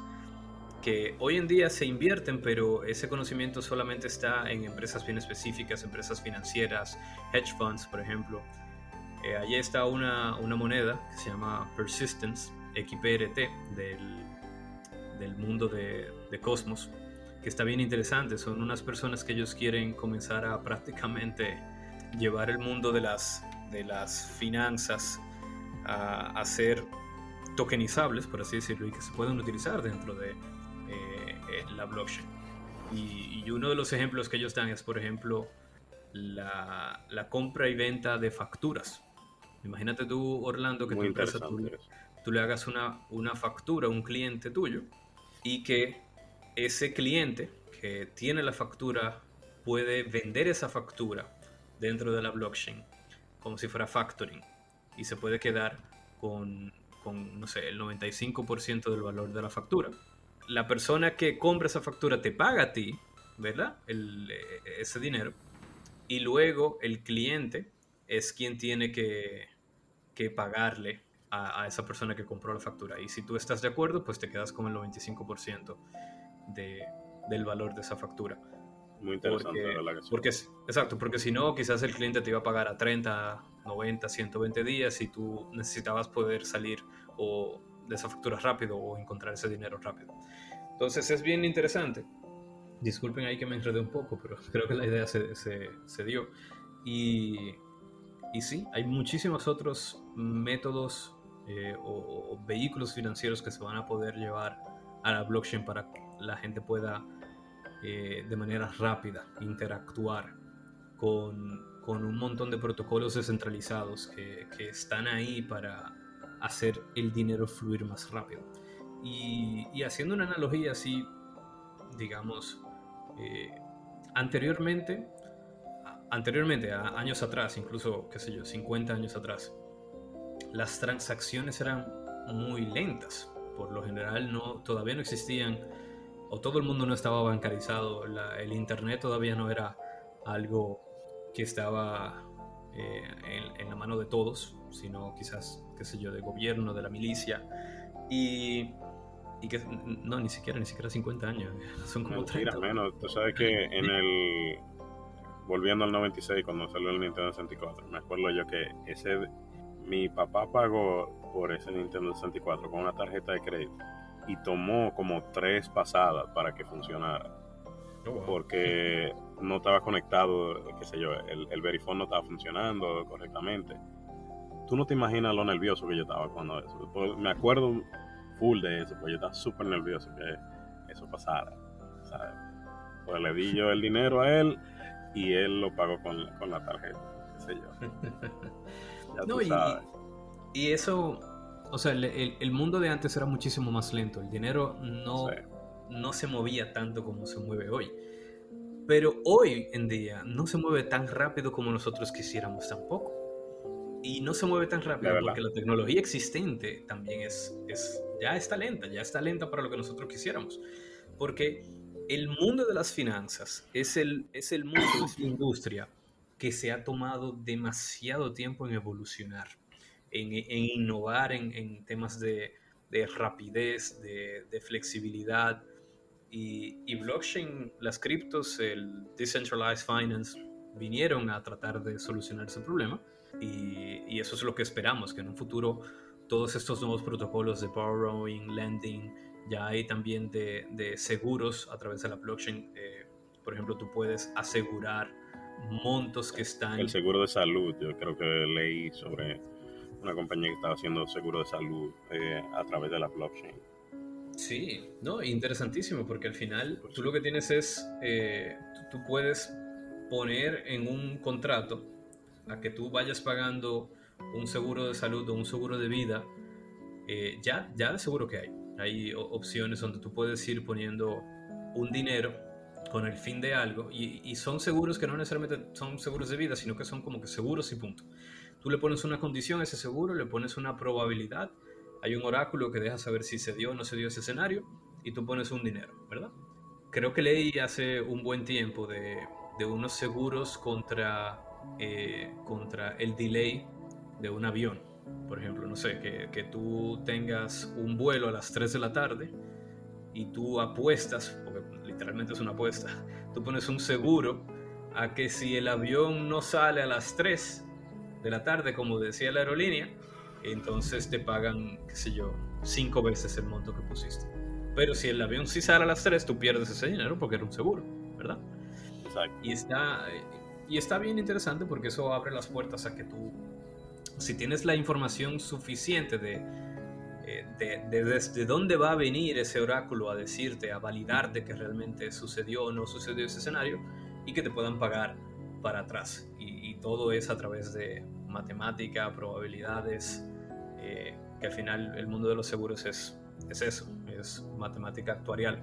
que hoy en día se invierten, pero ese conocimiento solamente está en empresas bien específicas, empresas financieras, hedge funds, por ejemplo. Eh, allí está una, una, moneda que se llama Persistence, XPRT, del, del mundo de, de, Cosmos, que está bien interesante. Son unas personas que ellos quieren comenzar a prácticamente llevar el mundo de las, de las finanzas a, a ser tokenizables, por así decirlo, y que se pueden utilizar dentro de eh, la blockchain. Y, uno de los ejemplos que ellos dan es, por ejemplo, la, la compra y venta de facturas. Imagínate tú, Orlando, que tu empresa tú, le hagas una, una factura a un cliente tuyo y que ese cliente que tiene la factura puede vender esa factura dentro de la blockchain como si fuera factoring y se puede quedar con, con no sé, el 95% del valor de la factura la persona que compra esa factura te paga a ti, ¿verdad? Eh, ese dinero. Y luego el cliente es quien tiene que, pagarle a, esa persona que compró la factura. Y si tú estás de acuerdo, pues te quedas con el 95% de, del valor de esa factura. Muy interesante, la que porque, exacto, porque si no, quizás el cliente te iba a pagar a 30, 90, 120 días y tú necesitabas poder salir o de esa factura rápido o encontrar ese dinero rápido. Entonces es bien interesante. Disculpen ahí que me enredé un poco, pero creo que la idea se, se, se dio. Y, y, sí, hay muchísimos otros métodos eh, o, o, vehículos financieros que se van a poder llevar a la blockchain para que la gente pueda eh, de manera rápida interactuar con, con, un montón de protocolos descentralizados que, que están ahí para hacer el dinero fluir más rápido. Y, haciendo una analogía así, digamos, eh, anteriormente, anteriormente, años atrás, incluso, qué sé yo, 50 años atrás, las transacciones eran muy lentas. Por lo general, no, todavía no existían, o todo el mundo no estaba bancarizado, el Internet todavía no era algo que estaba eh, en, la mano de todos, sino quizás, qué sé yo, de gobierno, de la milicia. Y, y que no, ni siquiera, ni siquiera 50 años, son como Mentira, 30. menos. Tú sabes que en el. Volviendo al 96, cuando salió el Nintendo 64, me acuerdo yo que ese. Mi papá pagó por ese Nintendo 64 con una tarjeta de crédito y tomó como tres pasadas para que funcionara. Oh, wow. Porque no estaba conectado, qué sé yo, el, el Verifone no estaba funcionando correctamente. Tú no te imaginas lo nervioso que yo estaba cuando eso. Me acuerdo full de eso, pues yo estaba súper nervioso que eso pasara. ¿sabes? Pues le di yo el dinero a él y él lo pagó con, con la tarjeta, qué sé yo. Ya no, tú y, sabes. y, eso, o sea, el, el, el, mundo de antes era muchísimo más lento. El dinero no, Sí. no se movía tanto como se mueve hoy. Pero hoy en día no se mueve tan rápido como nosotros quisiéramos tampoco. Y no se mueve tan rápido verdad. porque la tecnología existente también es, es, ya está lenta, ya está lenta para lo que nosotros quisiéramos. Porque el mundo de las finanzas es el, es el mundo, es la industria que se ha tomado demasiado tiempo en evolucionar, en, en innovar en, en, temas de, de rapidez, de, de flexibilidad. Y, y, blockchain, las criptos, el decentralized finance, vinieron a tratar de solucionar ese problema. Y, y, eso es lo que esperamos, que en un futuro todos estos nuevos protocolos de borrowing, lending, ya hay también de, de seguros a través de la blockchain. Eh, por ejemplo, tú puedes asegurar montos que están... El seguro de salud, yo creo que leí sobre una compañía que estaba haciendo seguro de salud eh, a través de la blockchain. Sí, no, interesantísimo, porque al final tú lo que tienes es, eh, tú puedes poner en un contrato a que tú vayas pagando un seguro de salud o un seguro de vida, eh, ya, ya de seguro que hay. Hay opciones donde tú puedes ir poniendo un dinero con el fin de algo y, son seguros que no necesariamente son seguros de vida, sino que son como que seguros y punto. Tú le pones una condición a ese seguro, le pones una probabilidad, hay un oráculo que deja saber si se dio o no se dio ese escenario y tú pones un dinero, ¿verdad? Creo que leí hace un buen tiempo de unos seguros contra, eh, contra el delay de un avión. Por ejemplo, no sé, que, que, tú tengas un vuelo a las 3 de la tarde y tú apuestas, porque literalmente es una apuesta, tú pones un seguro a que si el avión no sale a las 3 de la tarde, como decía la aerolínea, entonces te pagan, qué sé yo, cinco veces el monto que pusiste. Pero si el avión sí sale a las 3, tú pierdes ese dinero porque era un seguro, ¿verdad? Exacto. Y está, y está bien interesante porque eso abre las puertas a que tú, si tienes la información suficiente de, eh, de, de, desde dónde va a venir ese oráculo a decirte, a validarte que realmente sucedió o no sucedió ese escenario y que te puedan pagar para atrás. Y, todo es a través de matemática, probabilidades, eh, que al final el mundo de los seguros es, es eso, es matemática actuarial.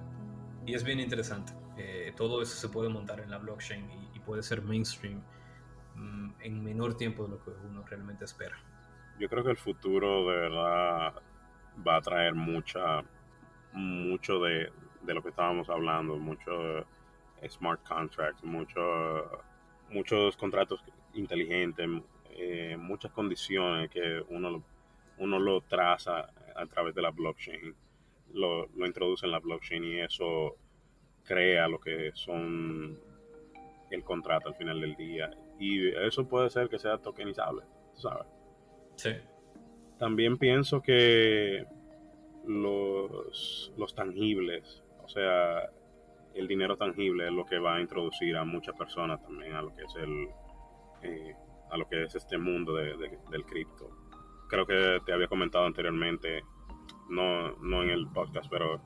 Y es bien interesante. Eh, todo eso se puede montar en la blockchain puede ser mainstream mmm, en menor tiempo de lo que uno realmente espera. Yo creo que el futuro de verdad va a traer mucha, mucho de, de lo que estábamos hablando, mucho smart contracts, mucho, muchos contratos inteligentes, eh, muchas condiciones que uno, uno lo traza a través de la blockchain, lo, lo, introduce en la blockchain y eso crea lo que son el contrato al final del día. Y eso puede ser que sea tokenizable, ¿sabes? Sí. También pienso que los, los tangibles, o sea, el dinero tangible es lo que va a introducir a muchas personas también a lo que es el eh, a lo que es este mundo del cripto. Creo que te había comentado anteriormente, no, no en el podcast, pero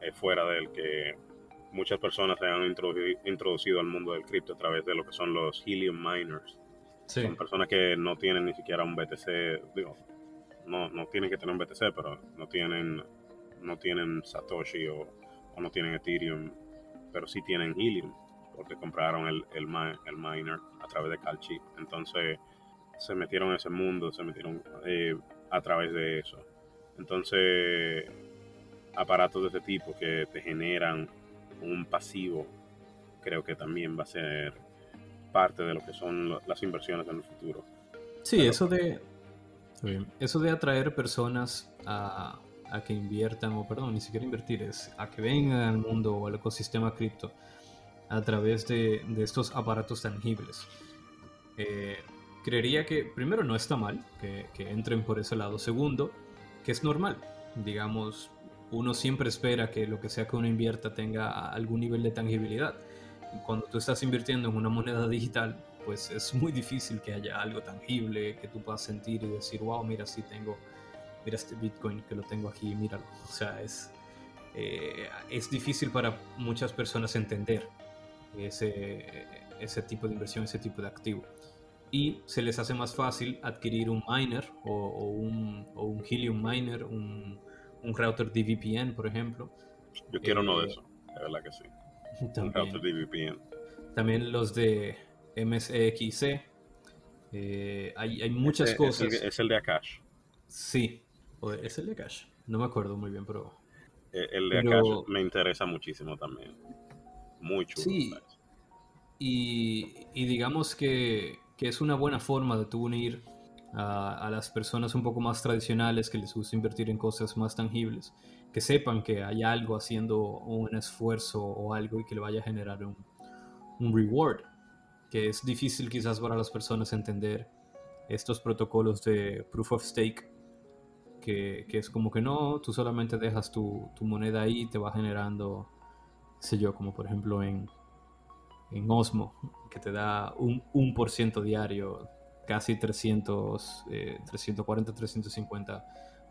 eh, fuera del que muchas personas se han introducido, al mundo del cripto a través de lo que son los helium miners. Son personas que no tienen ni siquiera un BTC, digo, no, no tienen que tener un BTC, pero no tienen, no tienen Satoshi o, no tienen Ethereum, pero sí tienen Helium, porque compraron el, el, miner a través de Calchip. Entonces se metieron en ese mundo, se metieron eh, a través de eso. Entonces, aparatos de ese tipo que te generan un pasivo, creo que también va a ser parte de lo que son las inversiones en el futuro. Sí, eso de eso de atraer personas a, que inviertan, o perdón, ni siquiera invertir, es a que vengan al mundo o al ecosistema cripto a través de, estos aparatos tangibles. Eh, creería que primero no está mal que, que entren por ese lado. Segundo, que es normal. Digamos, uno siempre espera que lo que sea que uno invierta tenga algún nivel de tangibilidad. Cuando tú estás invirtiendo en una moneda digital, pues es muy difícil que haya algo tangible que tú puedas sentir y decir, wow, mira, sí tengo, mira este Bitcoin que lo tengo aquí, míralo. O sea, es, eh, es difícil para muchas personas entender ese, ese tipo de inversión, ese tipo de activo. Y se les hace más fácil adquirir un miner o, un, o un, Helium miner, un, un router DVPN, por ejemplo. Yo quiero uno de eh, esos, la verdad que sí. un router DVPN. También los de MSXC. Eh, hay, hay, muchas cosas. Es el, de Akash. Sí, es el de Akash. No me acuerdo muy bien, pero. Eh, el de Akash me interesa muchísimo también. Muy chulo. Sí. Y, y, digamos que, que, es una buena forma de tú unir a, las personas un poco más tradicionales que les gusta invertir en cosas más tangibles, que sepan que hay algo haciendo un esfuerzo o algo y que le vaya a generar un, reward que es difícil quizás para las personas entender estos protocolos de proof of stake, que, es como que no, tú solamente dejas tu, moneda ahí y te va generando, sé yo, como por ejemplo en, en Osmo, que te da un, un por ciento diario, casi 300, 340, 350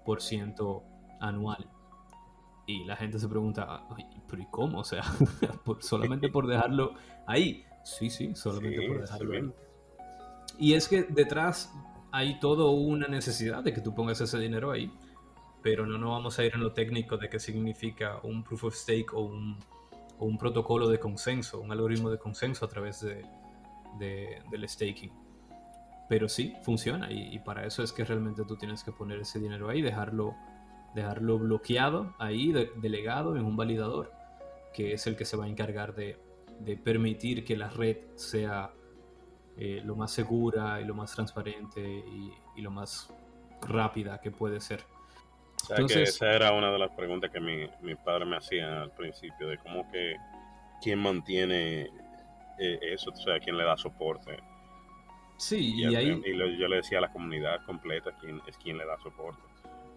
por ciento anual. Y la gente se pregunta, ¿pero y cómo? O sea, solamente por dejarlo ahí. Sí, sí, solamente por dejarlo Y es que detrás hay toda una necesidad de que tú pongas ese dinero ahí, pero no nos vamos a ir en lo técnico de qué significa un proof of stake o un, o un protocolo de consenso, un algoritmo de consenso a través de, del staking. Pero sí, funciona y, para eso es que realmente tú tienes que poner ese dinero ahí, dejarlo, dejarlo bloqueado ahí, delegado en un validador, que es el que se va a encargar de de permitir que la red sea eh, lo más segura y lo más transparente y, lo más rápida que puede ser. O sea que esa era una de las preguntas que mi, mi, padre me hacía al principio, de cómo que quién mantiene eh, eso, o sea, quién le da soporte. Sí, y, ahí... Y yo le decía a la comunidad completa quién es quien le da soporte.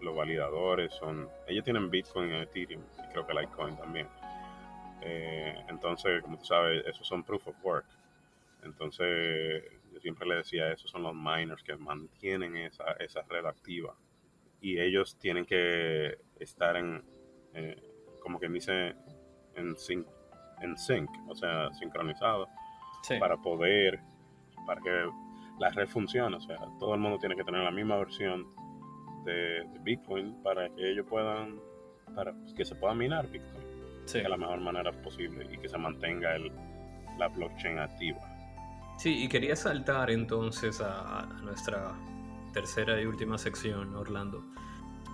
Los validadores son... Ellos tienen Bitcoin y Ethereum, y creo que Litecoin también eh, entonces, como tú sabes, esos son proof of work. Entonces, yo siempre le decía, esos son los miners que mantienen esa, esa red activa. Y ellos tienen que estar en, eh, como quien dice, en sync, en sync o sea, sincronizado, para poder, para que la red funcione. O sea, todo el mundo tiene que tener la misma versión de, de Bitcoin para que ellos puedan, para que se pueda minar Bitcoin de la mejor manera posible y que se mantenga el, la blockchain activa. Sí, y quería saltar entonces a, nuestra tercera y última sección, Orlando,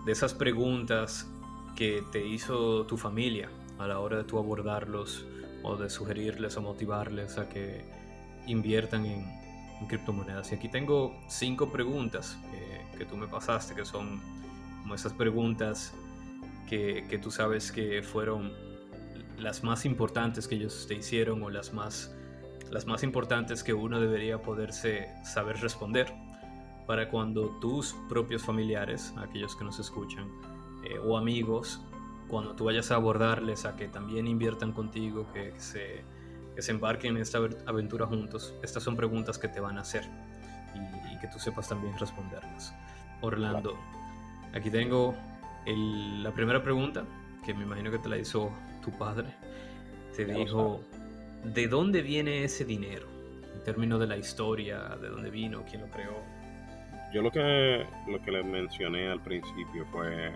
de esas preguntas que te hizo tu familia a la hora de tú abordarlos o de sugerirles o motivarles a que inviertan en, criptomonedas. Y aquí tengo cinco preguntas que, que, tú me pasaste, que son como esas preguntas que, que tú sabes que fueron las más importantes que ellos te hicieron o las más las más importantes que uno debería poderse saber responder para cuando tus propios familiares, aquellos que nos escuchan, eh, o amigos, cuando tú vayas a abordarles a que también inviertan contigo, que se, que se embarquen en esta aventura juntos, estas son preguntas que te van a hacer y, que tú sepas también responderlas. Orlando, aquí tengo la primera pregunta, que me imagino que te la hizo tu padre. Te dijo, ¿de dónde viene ese dinero? En términos de la historia, de dónde vino, quién lo creó. Yo lo que, lo que les mencioné al principio fue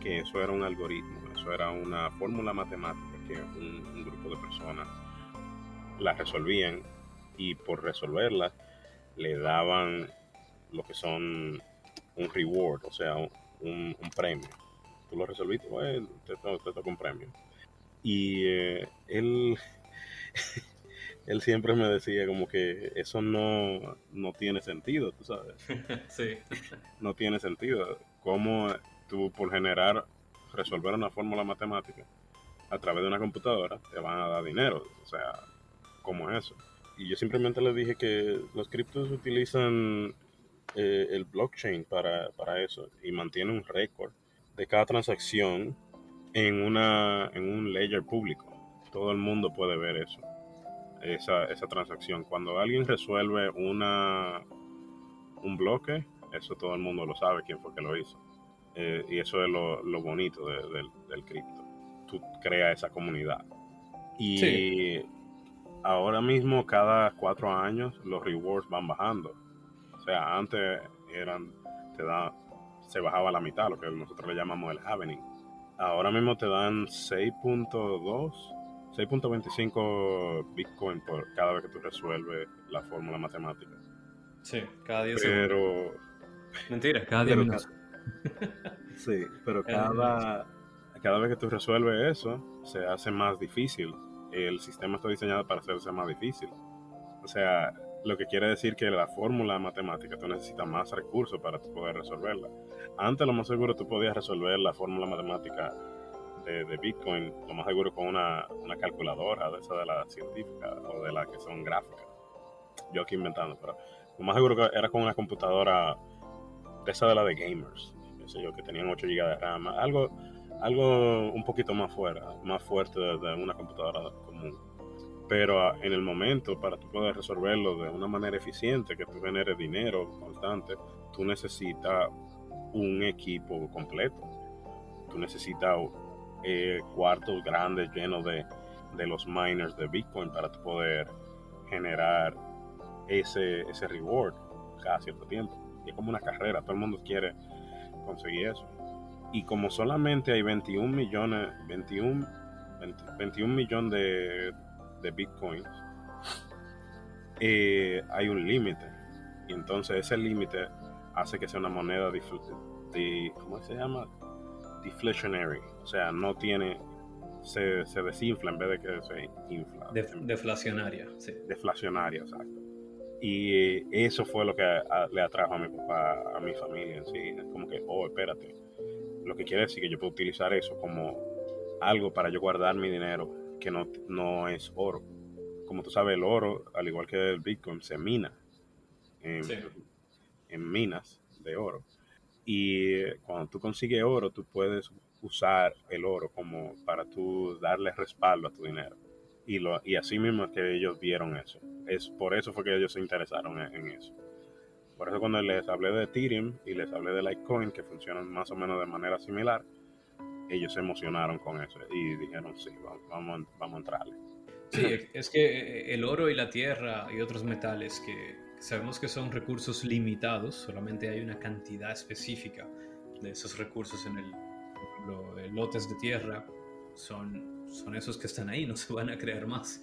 que eso era un algoritmo, eso era una fórmula matemática que un, grupo de personas la resolvían y por resolverla le daban lo que son un reward, o sea, un, premio. Tú lo resolviste, te, te, toca un premio. Y eh, él, él siempre me decía como que eso no, no tiene sentido, tú sabes. sí. No tiene sentido. ¿Cómo tú por generar, resolver una fórmula matemática a través de una computadora, te van a dar dinero. O sea, ¿cómo es eso? Y yo simplemente le dije que los criptos utilizan eh, el blockchain para, para, eso y mantiene un récord de cada transacción en, una, en un ledger público. Todo el mundo puede ver eso, esa, esa transacción. Cuando alguien resuelve una, un bloque, eso todo el mundo lo sabe quién fue que lo hizo. Eh, y eso es lo, bonito del cripto. Tú creas esa comunidad. Y ahora mismo, cada cuatro años, los rewards van bajando. O sea, antes eran, te da, se bajaba la mitad, lo que nosotros le llamamos el happening. Ahora mismo te dan 6.2, 6.25 Bitcoin por cada vez que tú resuelves la fórmula matemática. Sí, cada día Pero... Mentira, cada día menos. Sí, pero cada, cada vez que tú resuelves eso, se hace más difícil. El sistema está diseñado para hacerse más difícil. O sea, lo que quiere decir que la fórmula matemática tú necesitas más recursos para poder resolverla. Antes, lo más seguro, tú podías resolver la fórmula matemática de, Bitcoin, lo más seguro con una, una calculadora de esa de la científica o de la que son gráficas. Yo aquí inventando, pero lo más seguro que era con una computadora de esa de la de gamers que tenían 8 GB de RAM, algo, algo un poquito más fuera, más fuerte de, una computadora común. Pero ah, en el momento, para tú poder resolverlo de una manera eficiente, que tú generes dinero constante, tú necesitas un equipo completo. Tú necesitas eh, cuartos grandes llenos de, de, los miners de Bitcoin para tú poder generar ese, ese reward cada cierto tiempo. Y es como una carrera, todo el mundo quiere conseguí eso. Y como solamente hay 21 millones, 21, 21 millones de, de bitcoins, eh, hay un límite. Y entonces ese límite hace que sea una moneda de, ¿cómo se llama? Deflationary. O sea, no tiene, se, se desinfla en vez de que se infla. deflacionaria, sí. Deflacionaria, exacto. Y eso fue lo que le atrajo a mi papá, a mi familia en sí. Es como que, oh, espérate. Lo que quiere decir que yo puedo utilizar eso como algo para yo guardar mi dinero que no, no es oro. Como tú sabes, el oro, al igual que el Bitcoin, se mina en, en minas de oro. Y cuando tú consigues oro, tú puedes usar el oro como para tú darle respaldo a tu dinero. Y, lo, y así mismo es que ellos vieron eso. Es por eso fue que ellos se interesaron en, eso. Por eso cuando les hablé de Ethereum y les hablé de Litecoin, que funcionan más o menos de manera similar, ellos se emocionaron con eso y dijeron, sí, vamos, vamos, a entrarle. Sí, es que eh, el oro y la tierra y otros metales que sabemos que son recursos limitados, solamente hay una cantidad específica de esos recursos en el, los lotes de tierra, son son esos que están ahí, no se van a crear más.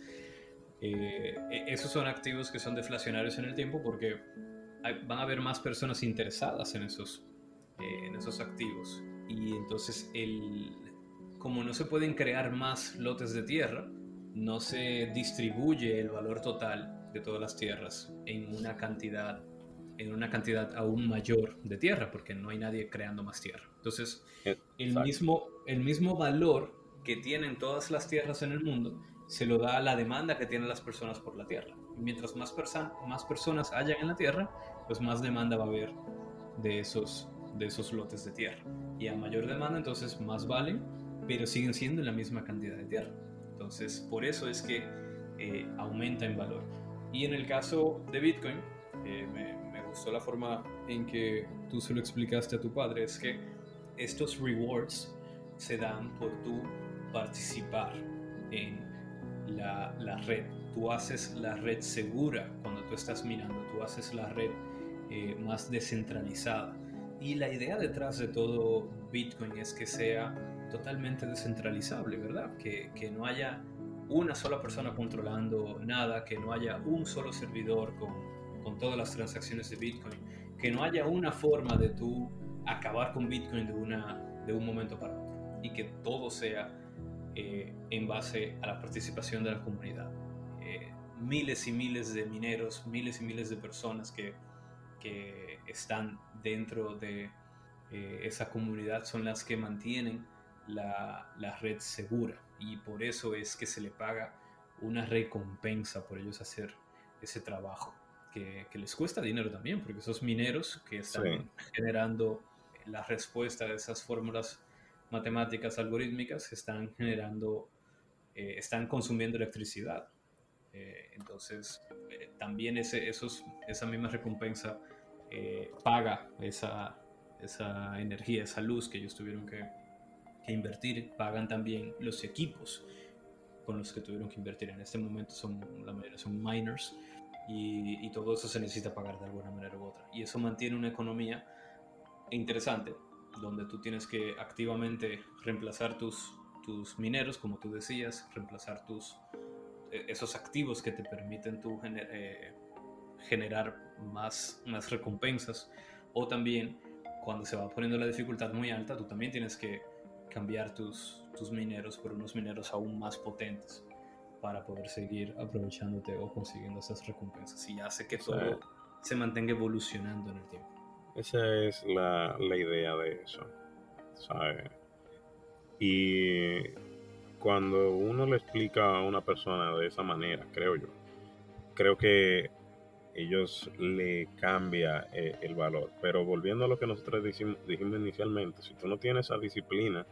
Eh, e-, esos son activos que son deflacionarios en el tiempo porque van a haber más personas interesadas en esos, eh, en esos activos. Y entonces, el, como no se pueden crear más lotes de tierra, no se distribuye el valor total de todas las tierras en una cantidad en una cantidad aún mayor de tierra porque no hay nadie creando más tierra. Entonces, el mismo, el mismo valor que tienen todas las tierras en el mundo se lo da a la demanda que tienen las personas por la tierra. Y mientras más, más personas hayan en la tierra, pues más demanda va a haber de esos, de esos lotes de tierra. Y a mayor demanda, entonces más valen, pero siguen siendo en la misma cantidad de tierra. Entonces, por eso es que eh, aumenta en valor. Y en el caso de Bitcoin, eh, me, me, gustó la forma en que tú se lo explicaste a tu padre, es que estos rewards se dan por tu participar en la, la, red. Tú haces la red segura cuando tú estás minando, tú haces la red eh, más descentralizada. Y la idea detrás de todo Bitcoin es que sea totalmente descentralizable, ¿verdad? Que, que no haya una sola persona controlando nada, que no haya un solo servidor con, con todas las transacciones de Bitcoin, que no haya una forma de tú acabar con Bitcoin de, una, de un momento para otro y que todo sea eh, en base a la participación de la comunidad. Eh, miles y miles de mineros, miles y miles de personas que, que están dentro de eh, esa comunidad son las que mantienen la, la, red segura y por eso es que se le paga una recompensa por ellos hacer ese trabajo. Que, que les cuesta dinero también, porque esos mineros que están generando la respuesta de esas fórmulas matemáticas algorítmicas están generando, eh, están consumiendo electricidad. Eh, entonces, eh, también ese, esos, esa misma recompensa paga esa, esa energía, esa luz que ellos tuvieron que, invertir, pagan también los equipos con los que tuvieron que invertir. En este momento son, la mayoría son miners y, todo eso se necesita pagar de alguna manera u otra. Y eso mantiene una economía interesante donde tú tienes que activamente reemplazar tus, tus mineros, como tú decías, reemplazar tus, eh, esos activos que te permiten tú eh, generar más, más recompensas. O también, cuando se va poniendo la dificultad muy alta, tú también tienes que cambiar tus, tus mineros por unos mineros aún más potentes para poder seguir aprovechándote o consiguiendo esas recompensas. Y hace que todo se mantenga evolucionando en el tiempo. Esa es la, la idea de eso, ¿sabes? Y cuando uno le explica a una persona de esa manera, creo yo, creo que ellos le cambia eh, el valor. Pero volviendo a lo que nosotros dijimos, inicialmente, si tú no tienes esa disciplina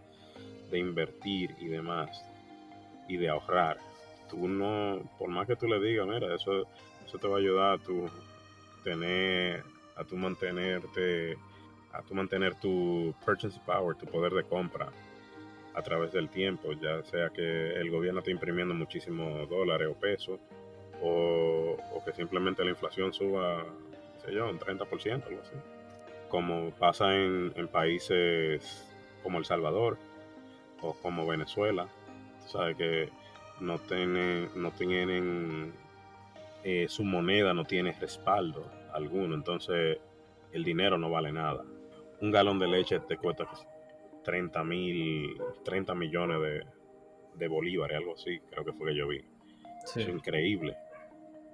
de invertir y demás, y de ahorrar, tú no, por más que tú le digas, mira, eso, eso te va a ayudar a tu tener a tu mantenerte, a tu mantener tu purchase power, tu poder de compra a través del tiempo, ya sea que el gobierno esté imprimiendo muchísimos dólares o pesos, o, que simplemente la inflación suba, sé yo, un 30%, algo así. Como pasa en, países como El Salvador o como Venezuela, sabes que no tienen, no tienen eh, su moneda no tiene respaldo alguno, entonces el dinero no vale nada. Un galón de leche te cuesta 30 mil, 30 millones de, de, bolívares, algo así, creo que fue que yo vi. Es increíble.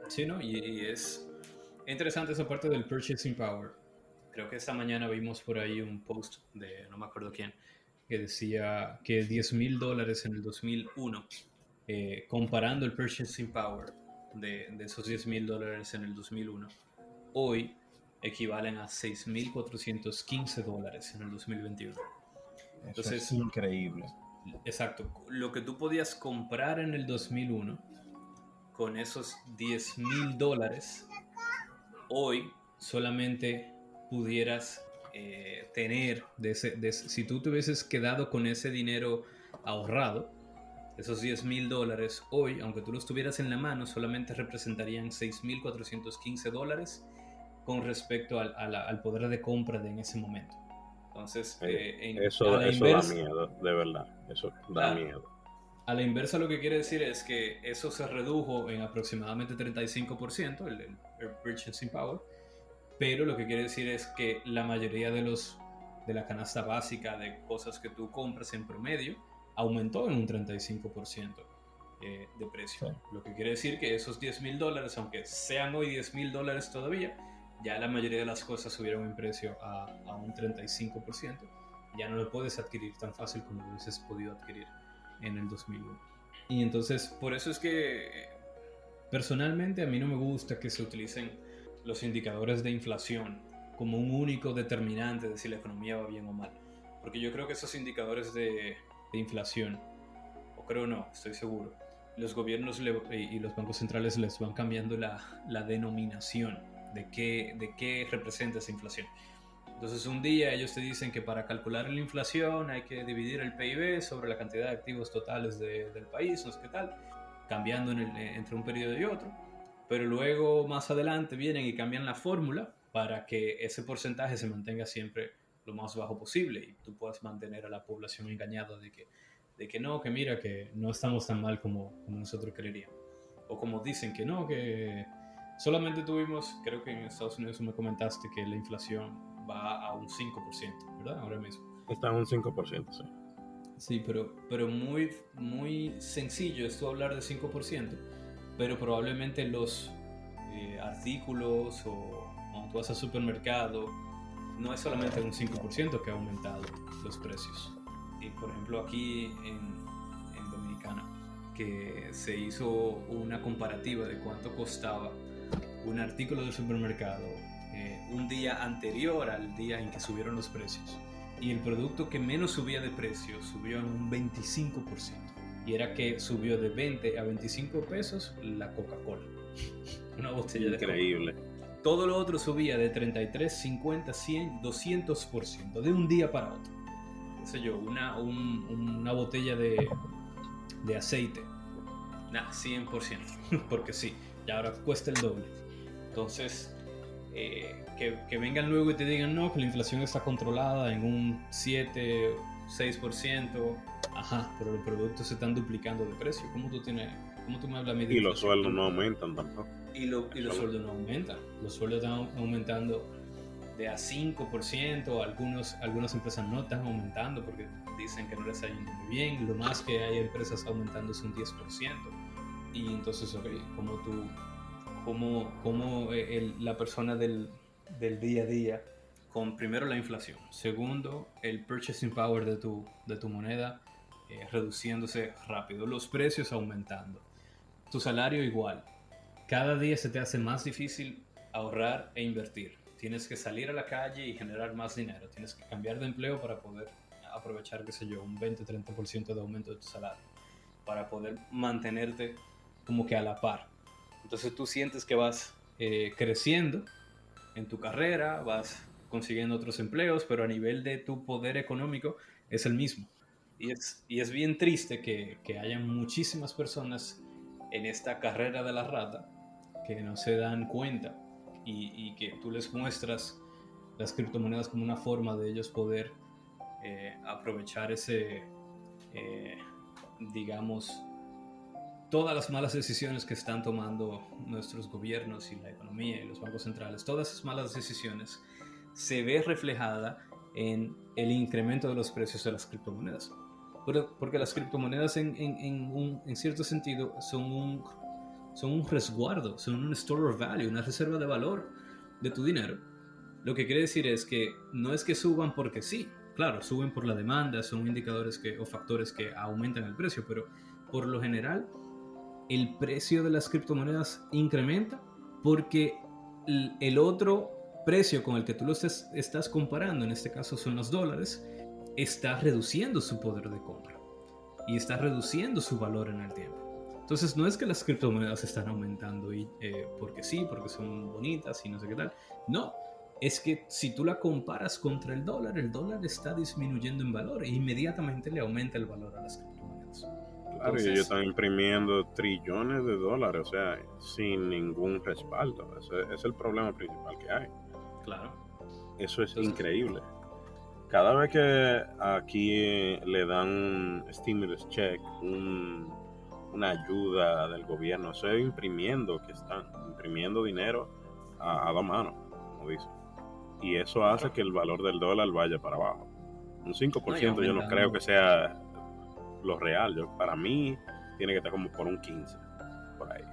Sí, ¿no? Y, es interesante esa parte del purchasing power. Creo que esta mañana vimos por ahí un post de no me acuerdo quién, que decía que 10 mil dólares en el 2001, eh, comparando el purchasing power de, de esos 10 mil dólares en el 2001 hoy equivalen a 6.415 dólares en el 2021. Entonces, es increíble. Exacto. Lo que tú podías comprar en el 2001 con esos 10.000 dólares, hoy solamente pudieras eh, tener, de ese, si tú te hubieses quedado con ese dinero ahorrado, esos 10 mil dólares hoy, aunque tú los tuvieras en la mano, solamente representarían 6.415 dólares con respecto al, al, poder de compra de en ese momento. Entonces, eh, eso, eso da miedo, de verdad. Eso da miedo. A la inversa lo que quiere decir es que eso se redujo en aproximadamente 35%, el, el, el purchasing power, pero lo que quiere decir es que la mayoría de los de la canasta básica de cosas que tú compras en promedio aumentó en un 35% eh, de precio. Lo que quiere decir que esos 10 mil dólares, aunque sean hoy 10 mil dólares todavía, ya la mayoría de las cosas subieron en precio a, a, un 35%. Ya no lo puedes adquirir tan fácil como lo hubieses podido adquirir en el 2001. Y entonces, por eso es que personalmente a mí no me gusta que se utilicen los indicadores de inflación como un único determinante de si la economía va bien o mal. Porque yo creo que esos indicadores de, inflación, o creo no, estoy seguro, los gobiernos y los bancos centrales les van cambiando la, denominación de qué representa esa inflación. Entonces un día ellos te dicen que para calcular la inflación hay que dividir el PIB sobre la cantidad de activos totales del país, no sé qué tal, cambiando entre un periodo y otro. Pero luego más adelante vienen y cambian la fórmula para que ese porcentaje se mantenga siempre lo más bajo posible y tú puedas mantener a la población engañada de que, de que no, que mira, que no estamos tan mal como, como nosotros creeríamos. O como dicen que no, que solamente tuvimos, creo que en Estados Unidos me comentaste que la inflación va a un 5%, ¿verdad? Ahora mismo. Está en un 5%, sí. Sí, pero, pero muy, muy sencillo esto hablar de 5%, pero probablemente los eh, artículos o cuando tú vas al supermercado, no es solamente un 5% que ha aumentado los precios. Y por ejemplo aquí en, en Dominicana, que se hizo una comparativa de cuánto costaba un artículo del supermercado eh, un día anterior al día en que subieron los precios. Y el producto que menos subía de precio subió en un 25%. Y era que subió de 20 a 25 pesos la Coca-Cola. Una botella de Increíble. Todo lo otro subía de 33, 50, 100, 200%, de un día para otro. sé yo, una, una botella de, de aceite. Nada, 100%. Porque sí, y ahora cuesta el doble. Entonces, eh, que, vengan luego y te digan, no, que la inflación está controlada en un 7, 6%, ajá, pero los productos se están duplicando de precio. ¿Cómo tú, tienes, cómo tú me hablas Y los sueldos no aumentan tampoco. Y, y los sueldos no aumentan. Los sueldos están aumentando de a 5%, algunos, algunas empresas no están aumentando porque dicen que no les está yendo muy bien, lo más que hay empresas aumentando es un 10%. Y entonces, ok, como tú cómo, eh, la persona del, día a día, con primero la inflación, segundo el purchasing power de tu, de tu moneda eh, reduciéndose rápido, los precios aumentando, tu salario igual, cada día se te hace más difícil ahorrar e invertir. Tienes que salir a la calle y generar más dinero. Tienes que cambiar de empleo para poder aprovechar, qué sé yo, un 20-30% de aumento de tu salario. Para poder mantenerte como que a la par. Entonces tú sientes que vas eh, creciendo en tu carrera, vas consiguiendo otros empleos, pero a nivel de tu poder económico es el mismo. Y es, y es bien triste que, que hayan muchísimas personas en esta carrera de la rata que no se dan cuenta y, y, que tú les muestras las criptomonedas como una forma de ellos poder eh, aprovechar ese, eh, digamos, todas las malas decisiones que están tomando nuestros gobiernos y la economía y los bancos centrales, todas esas malas decisiones se ve reflejada en el incremento de los precios de las criptomonedas. Porque las criptomonedas en, en, en, cierto sentido son un, son un resguardo, son un store of value, una reserva de valor de tu dinero. Lo que quiere decir es que no es que suban porque sí, claro, suben por la demanda, son indicadores que, o factores que aumentan el precio, pero por lo general el precio de las criptomonedas incrementa porque el otro precio con el que tú lo estás comparando, en este caso son los dólares, está reduciendo su poder de compra y está reduciendo su valor en el tiempo. Entonces no es que las criptomonedas están aumentando y, eh, porque sí, porque son bonitas y no sé qué tal. No, es que si tú la comparas contra el dólar, el dólar está disminuyendo en valor e inmediatamente le aumenta el valor a las criptomonedas. Claro, y ellos están imprimiendo trillones de dólares, o sea, sin ningún respaldo. Ese es el problema principal que hay. Claro. Eso es increíble. Cada vez que aquí le dan stimulus check, una ayuda del gobierno, eso es imprimiendo que están, imprimiendo dinero a, dos manos, como dicen. Y eso hace que el valor del dólar vaya para abajo. Un 5% yo no creo que sea lo real. Yo, para mí tiene que estar como por un 15, por ahí.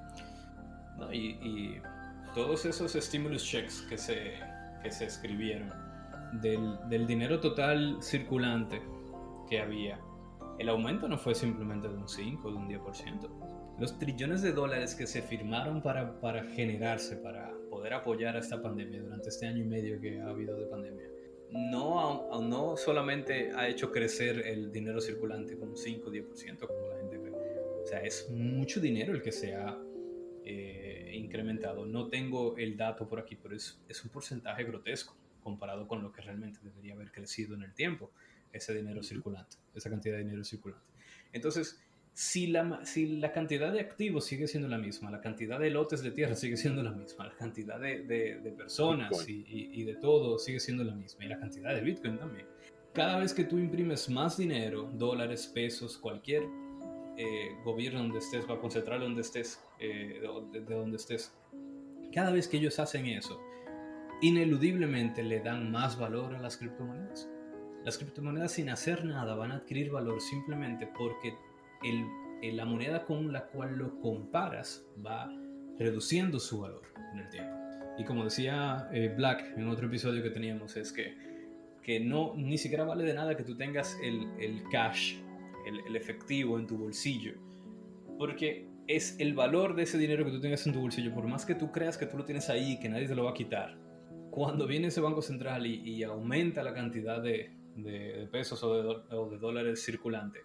y, todos esos stimulus checks que se, que se escribieron, del, del dinero total circulante que había, el aumento no fue simplemente de un 5 o de un 10%. Los trillones de dólares que se firmaron para, para generarse, para poder apoyar a esta pandemia durante este año y medio que ha habido de pandemia, no, no solamente ha hecho crecer el dinero circulante con un 5 o 10%, como la gente cree. O sea, es mucho dinero el que se ha eh, incrementado. No tengo el dato por aquí, pero es, es un porcentaje grotesco comparado con lo que realmente debería haber crecido en el tiempo, ese dinero circulante, esa cantidad de dinero circulante. Entonces, si la, si la cantidad de activos sigue siendo la misma, la cantidad de lotes de tierra sigue siendo la misma, la cantidad de, de, personas y, y, de todo sigue siendo la misma, y la cantidad de Bitcoin también. Cada vez que tú imprimes más dinero, dólares, pesos, cualquier eh, gobierno donde estés, va a concentrar donde estés, eh, de, de donde estés, cada vez que ellos hacen eso, ineludiblemente le dan más valor a las criptomonedas. Las criptomonedas sin hacer nada van a adquirir valor simplemente porque el, la moneda con la cual lo comparas va reduciendo su valor en el tiempo. Y como decía eh, Black en otro episodio que teníamos, es que, que no, ni siquiera vale de nada que tú tengas el, el cash, el, el efectivo en tu bolsillo, porque es el valor de ese dinero que tú tengas en tu bolsillo, por más que tú creas que tú lo tienes ahí y que nadie te lo va a quitar, cuando viene ese banco central y, aumenta la cantidad de, de, pesos o de, o de, dólares circulantes,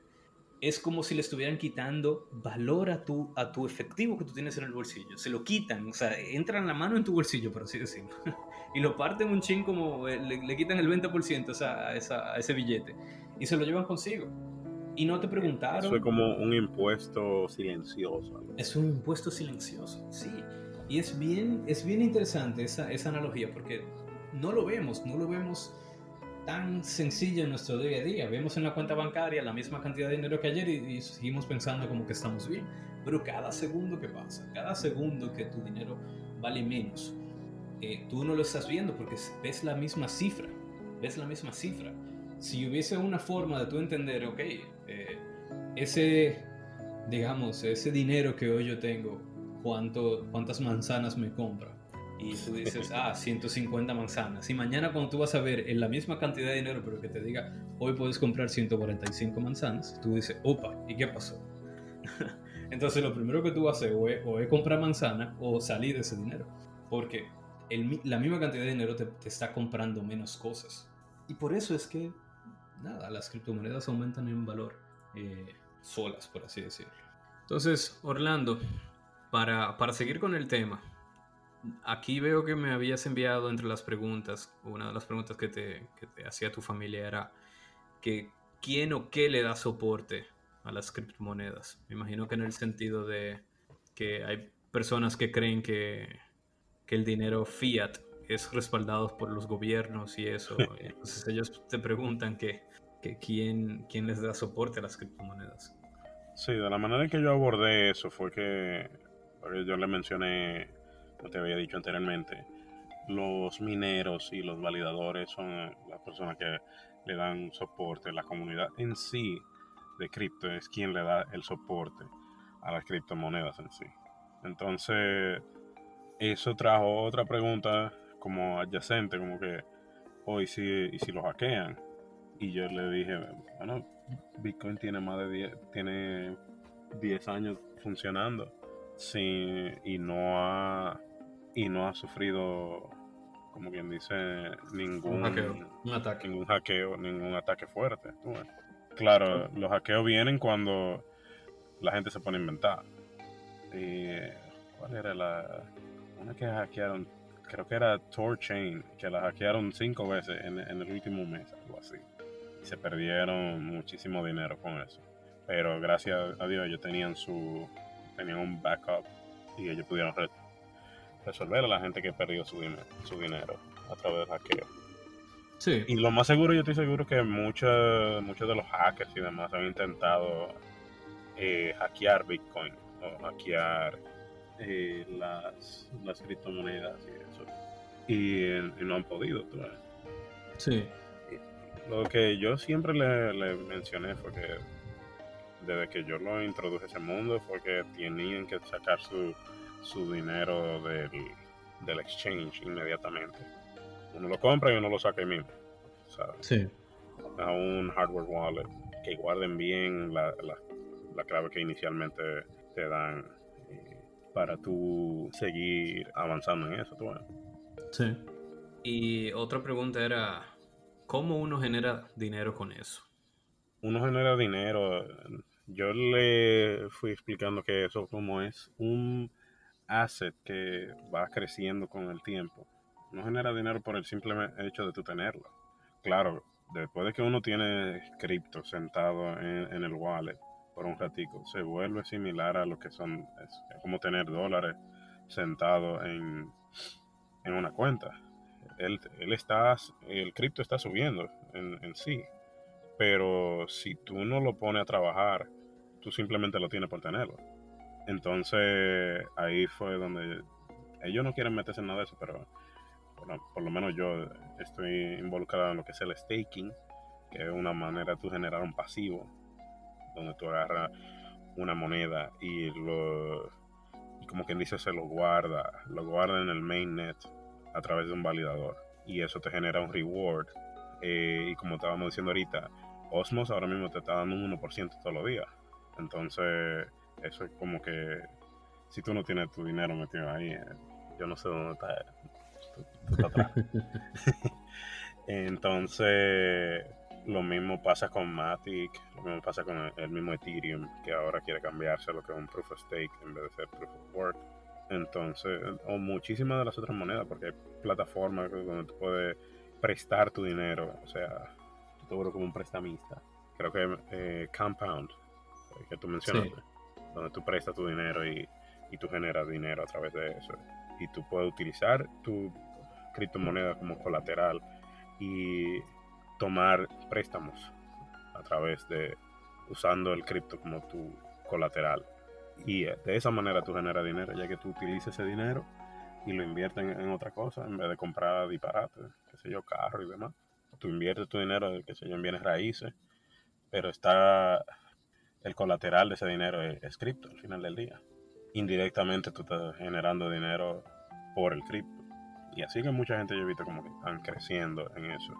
es como si le estuvieran quitando valor a tu, a tu efectivo que tú tienes en el bolsillo. Se lo quitan, o sea, entran la mano en tu bolsillo, por así decirlo. y lo parten un chin como eh, le, quitan el 20% a, esa, a ese billete y se lo llevan consigo. Y no te preguntaron. Eso es como un impuesto silencioso. Es un impuesto silencioso, sí. Y es bien, es bien interesante esa, esa analogía porque no lo vemos, no lo vemos tan sencillo en nuestro día a día. Vemos en la cuenta bancaria la misma cantidad de dinero que ayer y, seguimos pensando como que estamos bien. Pero cada segundo que pasa, cada segundo que tu dinero vale menos, eh, tú no lo estás viendo porque ves la misma cifra, ves la misma cifra. Si hubiese una forma de tú entender, ok, eh, ese, digamos, ese dinero que hoy yo tengo, cuánto, cuántas manzanas me compra. Y tú dices, ah, 150 manzanas. Y mañana cuando tú vas a ver en la misma cantidad de dinero, pero que te diga, hoy puedes comprar 145 manzanas, tú dices, opa, ¿y qué pasó? Entonces lo primero que tú vas a hacer o es, comprar manzana o salir de ese dinero. Porque el, la misma cantidad de dinero te, te, está comprando menos cosas. Y por eso es que, nada, las criptomonedas aumentan en valor eh, solas, por así decirlo. Entonces, Orlando, para, para seguir con el tema, aquí veo que me habías enviado entre las preguntas, una de las preguntas que te, que te hacía tu familia era que quién o qué le da soporte a las criptomonedas. Me imagino que en el sentido de que hay personas que creen que, que el dinero fiat es respaldado por los gobiernos y eso. Entonces ellos te preguntan que, que quién, quién les da soporte a las criptomonedas. Sí, de la manera en que yo abordé eso fue que yo le mencioné, te había dicho anteriormente, los mineros y los validadores son las personas que le dan soporte. La comunidad en sí de cripto es quien le da el soporte a las criptomonedas en sí. Entonces, eso trajo otra pregunta como adyacente, como que, hoy si, y si lo hackean. Y yo le dije, bueno, Bitcoin tiene más de 10, tiene 10 años funcionando Sí, y no ha y no ha sufrido como quien dice ningún ataque. ningún hackeo ningún ataque fuerte claro los hackeos vienen cuando la gente se pone a inventar. Y cuál era la una que hackearon creo que era Torchain que la hackearon cinco veces en, en el último mes algo así. Y se perdieron muchísimo dinero con eso. Pero gracias a Dios ellos tenían su tenían un backup y ellos pudieron resolver a la gente que perdió su, dinero, su dinero a través del hackeo. Sí. Y lo más seguro, yo estoy seguro que muchos muchos de los hackers y demás han intentado eh, hackear Bitcoin o hackear eh, las, las criptomonedas y eso. Y, no han podido. Sí. Lo que yo siempre le, le mencioné fue que desde que yo lo introduje a ese mundo fue que tenían que sacar su, su dinero del, del, exchange inmediatamente. Uno lo compra y uno lo saca ahí mismo. ¿sabes? Sí. a un hardware wallet, que guarden bien la, la, clave que inicialmente te dan eh, para tú seguir avanzando en eso. ¿tú? Sí. Y otra pregunta era, ¿cómo uno genera dinero con eso? Uno genera dinero, yo le fui explicando que eso como es un asset que va creciendo con el tiempo. No genera dinero por el simple hecho de tú tenerlo. Claro, después de que uno tiene cripto sentado en, el wallet por un ratico, se vuelve similar a lo que son, es, como tener dólares sentados en, en una cuenta. Está, el cripto está subiendo en, en sí, pero si tú no lo pones a trabajar, tú simplemente lo tienes por tenerlo. Entonces ahí fue donde ellos no quieren meterse en nada de eso, pero por lo menos yo estoy involucrado en lo que es el staking, que es una manera de tú generar un pasivo, donde tú agarras una moneda y lo como quien dice se lo guarda, lo guarda en el mainnet a través de un validador y eso te genera un reward eh, y como estábamos diciendo ahorita, Osmos ahora mismo te está dando un 1% todos los días. Entonces, eso es como que si tú no tienes tu dinero metido ahí, eh, yo no sé dónde está. Entonces, lo mismo pasa con Matic, lo mismo pasa con el, mismo Ethereum, que ahora quiere cambiarse a lo que es un Proof of Stake en vez de ser Proof of Work. Entonces, o muchísimas de las otras monedas, porque hay plataformas donde tú puedes prestar tu dinero, o sea, tú te como un prestamista. Creo que eh, Compound que tú mencionaste, donde tú prestas tu dinero y, y tú generas dinero a través de eso. Y tú puedes utilizar tu criptomoneda como colateral y tomar préstamos a través de usando el cripto como tu colateral. Y de esa manera tú generas dinero, ya que tú utilizas ese dinero y lo inviertes en, otra cosa en vez de comprar disparates, qué sé yo, carro y demás. Tú inviertes tu dinero, qué sé yo, en bienes raíces, pero está el colateral de ese dinero es, cripto al final del día. Indirectamente tú estás generando dinero por el cripto. Y así que mucha gente yo he visto como que están creciendo en eso.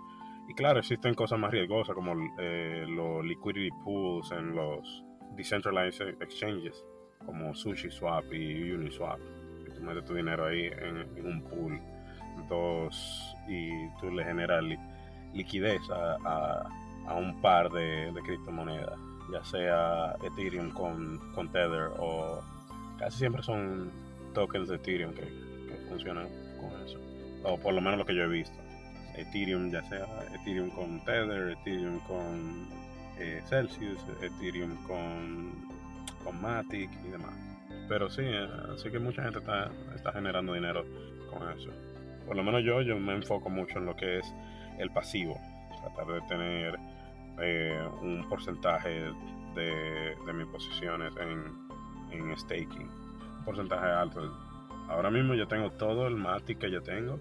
Y claro, existen cosas más riesgosas como eh, los liquidity pools en los decentralized exchanges, como SushiSwap y Uniswap. Tú metes tu dinero ahí en, un pool dos, y tú le generas liquidez a, un par de criptomonedas ya sea Ethereum con, con Tether o casi siempre son tokens de Ethereum que, funcionan con eso. O por lo menos lo que yo he visto. Ethereum, ya sea Ethereum con Tether, Ethereum con eh, Celsius, Ethereum con, con Matic y demás. Pero sí, eh, así que mucha gente está, está generando dinero con eso. Por lo menos yo, yo me enfoco mucho en lo que es el pasivo. Tratar de tener eh, un porcentaje de, de mis posiciones en, en, staking. Un porcentaje alto. Ahora mismo yo tengo todo el Matic que yo tengo,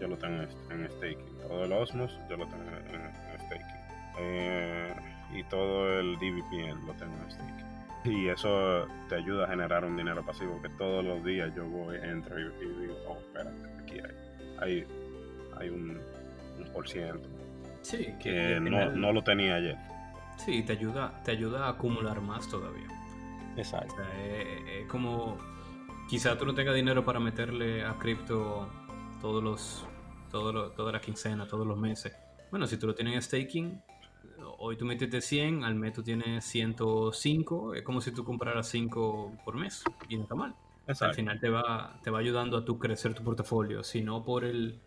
yo lo tengo en, staking. Todo el Osmos, yo lo tengo en, staking. Eh, y todo el DVPN lo tengo en staking. Y eso te ayuda a generar un dinero pasivo que todos los días yo voy, entro y, digo, oh, espera, aquí hay, hay, hay un, un por ciento, Sí, que, no, lo tenía ayer. Sí, te ayuda, te ayuda a acumular más todavía. Exacto. es, como quizá tú no tengas dinero para meterle a cripto todos los, todo toda la quincena, todos los meses. Bueno, si tú lo tienes en staking, hoy tú metes 100, al mes tú tienes 105, es como si tú compraras 5 por mes y no está mal. Al final te va, te va ayudando a tú crecer tu portafolio, si no por el